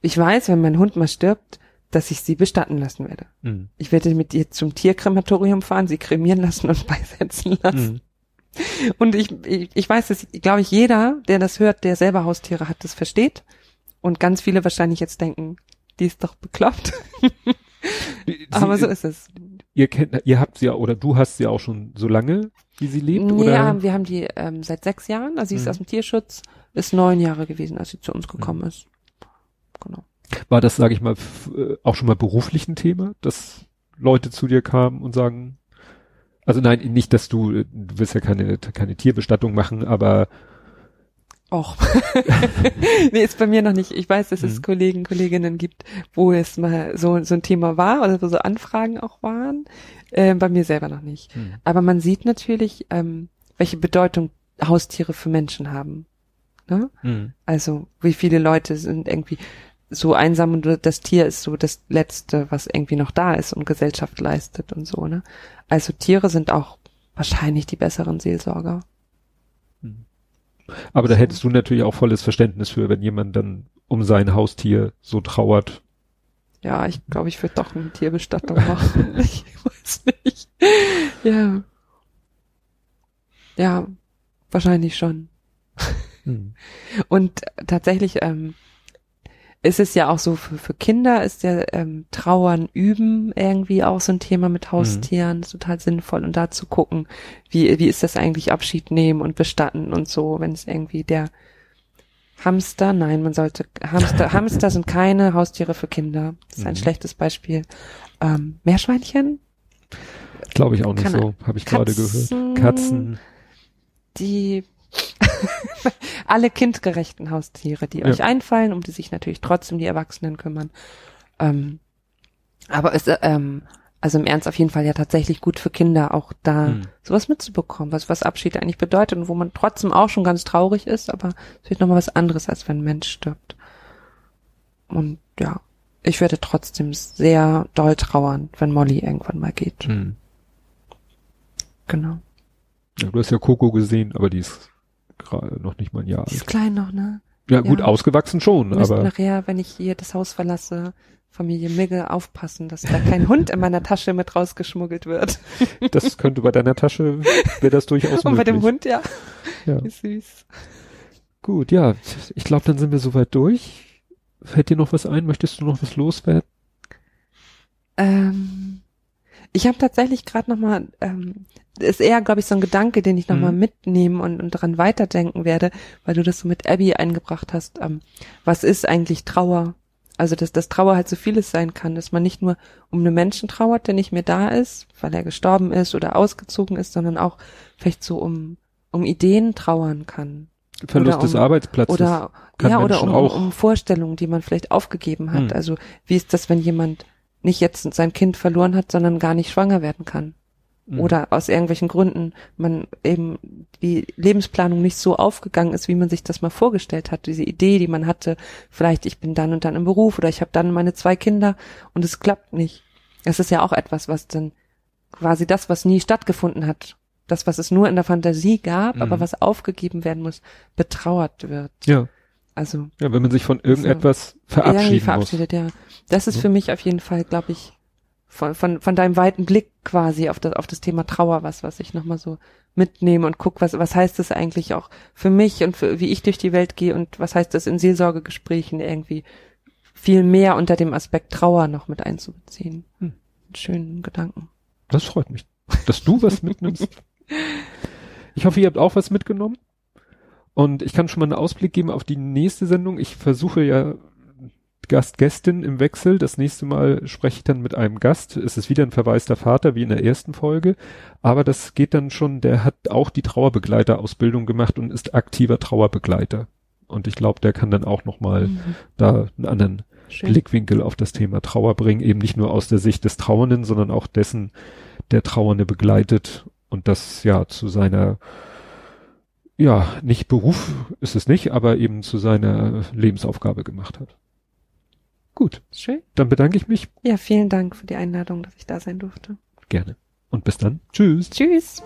ich weiß, wenn mein Hund mal stirbt, dass ich sie bestatten lassen werde. Mhm. Ich werde mit ihr zum Tierkrematorium fahren, sie kremieren lassen und beisetzen lassen. Mhm. Und ich, ich, ich weiß, dass, glaube ich, jeder, der das hört, der selber Haustiere hat, das versteht. Und ganz viele wahrscheinlich jetzt denken, die ist doch bekloppt. Aber so ist es. Ihr kennt, ihr habt sie ja, oder du hast sie auch schon so lange, wie sie lebt, oder? Ja, wir haben die ähm, seit sechs Jahren. Also sie ist mhm. aus dem Tierschutz, ist neun Jahre gewesen, als sie zu uns gekommen mhm. ist. Genau. War das, sage ich mal, äh, auch schon mal beruflich ein Thema, dass Leute zu dir kamen und sagen, also nein, nicht, dass du, du willst ja keine, keine Tierbestattung machen, aber Och. nee, ist bei mir noch nicht. Ich weiß, dass es Mhm. Kollegen, Kolleginnen gibt, wo es mal so, so ein Thema war oder wo so Anfragen auch waren. Äh, bei mir selber noch nicht. Hm. Aber man sieht natürlich, ähm, welche Bedeutung Haustiere für Menschen haben. Ne? Hm. Also wie viele Leute sind irgendwie so einsam und das Tier ist so das Letzte, was irgendwie noch da ist und Gesellschaft leistet und so. Ne? Also Tiere sind auch wahrscheinlich die besseren Seelsorger. Aber da hättest du natürlich auch volles Verständnis für, wenn jemand dann um sein Haustier so trauert. Ja, ich glaube, ich würde doch eine Tierbestattung machen. ich weiß nicht. Ja. Ja, wahrscheinlich schon. Hm. Und tatsächlich ähm, ist es ja auch so, für, für Kinder ist ja ähm, Trauern üben irgendwie auch so ein Thema mit Haustieren, ist total sinnvoll. Und da zu gucken, wie, wie ist das eigentlich Abschied nehmen und bestatten und so, wenn es irgendwie der Hamster, nein, man sollte, Hamster, Hamster sind keine Haustiere für Kinder. Das ist ein Mhm. schlechtes Beispiel. Ähm, Meerschweinchen, Glaube ich auch nicht Keine so, habe ich gerade gehört. Katzen. die alle kindgerechten Haustiere, die Ja. euch einfallen, um die sich natürlich trotzdem die Erwachsenen kümmern. Ähm, aber es, äh, ähm, also im Ernst auf jeden Fall ja tatsächlich gut für Kinder, auch da Hm. sowas mitzubekommen, was, was Abschied eigentlich bedeutet und wo man trotzdem auch schon ganz traurig ist, aber es wird nochmal was anderes, als wenn ein Mensch stirbt. Und ja, ich werde trotzdem sehr doll trauern, wenn Molly irgendwann mal geht. Hm. Genau. Ja, du hast ja Coco gesehen, aber die ist noch nicht mal ein Jahr Die ist alt. klein noch, ne? Ja, gut, ja. ausgewachsen schon, müssen aber nachher, wenn ich hier das Haus verlasse, Familie Migge aufpassen, dass da kein Hund in meiner Tasche mit rausgeschmuggelt wird. das könnte bei deiner Tasche, wäre das durchaus Und bei möglich. dem Hund, ja. Ja. Ist süß. Gut, ja, ich glaube, dann sind wir soweit durch. Fällt dir noch was ein? Möchtest du noch was loswerden? Ähm, ich habe tatsächlich gerade noch mal, ähm, ist eher, glaube ich, so ein Gedanke, den ich noch mal Mhm. mitnehmen und, und daran weiterdenken werde, weil du das so mit Abby eingebracht hast. Ähm, was ist eigentlich Trauer? Also, dass das Trauer halt so vieles sein kann, dass man nicht nur um einen Menschen trauert, der nicht mehr da ist, weil er gestorben ist oder ausgezogen ist, sondern auch vielleicht so um, um Ideen trauern kann. Verlust Oder des um- Arbeitsplatzes. Oder ja, oder Menschen um, auch. um Vorstellungen, die man vielleicht aufgegeben hat. Hm. Also wie ist das, wenn jemand nicht jetzt sein Kind verloren hat, sondern gar nicht schwanger werden kann? Mhm. Oder aus irgendwelchen Gründen man eben die Lebensplanung nicht so aufgegangen ist, wie man sich das mal vorgestellt hat. Diese Idee, die man hatte, vielleicht ich bin dann und dann im Beruf oder ich habe dann meine zwei Kinder und es klappt nicht. Es ist ja auch etwas, was dann quasi das, was nie stattgefunden hat, das, was es nur in der Fantasie gab, Mhm. aber was aufgegeben werden muss, betrauert wird. ja, Also ja, wenn man sich von irgendetwas verabschieden muss. verabschiedet, ja. Das ist Ja. für mich auf jeden Fall, glaube ich, von, von, von deinem weiten Blick quasi auf das, auf das Thema Trauer was, was ich nochmal so mitnehme und guck, was, was heißt das eigentlich auch für mich und für, wie ich durch die Welt gehe und was heißt das in Seelsorgegesprächen irgendwie viel mehr unter dem Aspekt Trauer noch mit einzubeziehen. Hm. Schönen Gedanken. Das freut mich, dass du was mitnimmst. Ich hoffe, ihr habt auch was mitgenommen. Und ich kann schon mal einen Ausblick geben auf die nächste Sendung. Ich versuche ja Gast, Gästin im Wechsel. Das nächste Mal spreche ich dann mit einem Gast. Es ist wieder ein verwaister Vater, wie in der ersten Folge. Aber das geht dann schon, der hat auch die Trauerbegleiterausbildung gemacht und ist aktiver Trauerbegleiter. Und ich glaube, der kann dann auch nochmal Mhm. da einen anderen Schön. Blickwinkel auf das Thema Trauer bringen, eben nicht nur aus der Sicht des Trauernden, sondern auch dessen, der Trauernde begleitet und das ja zu seiner, ja, nicht Beruf ist es nicht, aber eben zu seiner Lebensaufgabe gemacht hat. Gut, Schön. dann bedanke ich mich Ja, vielen Dank für die Einladung, dass ich da sein durfte. gerne. Und bis dann. Tschüss. Tschüss.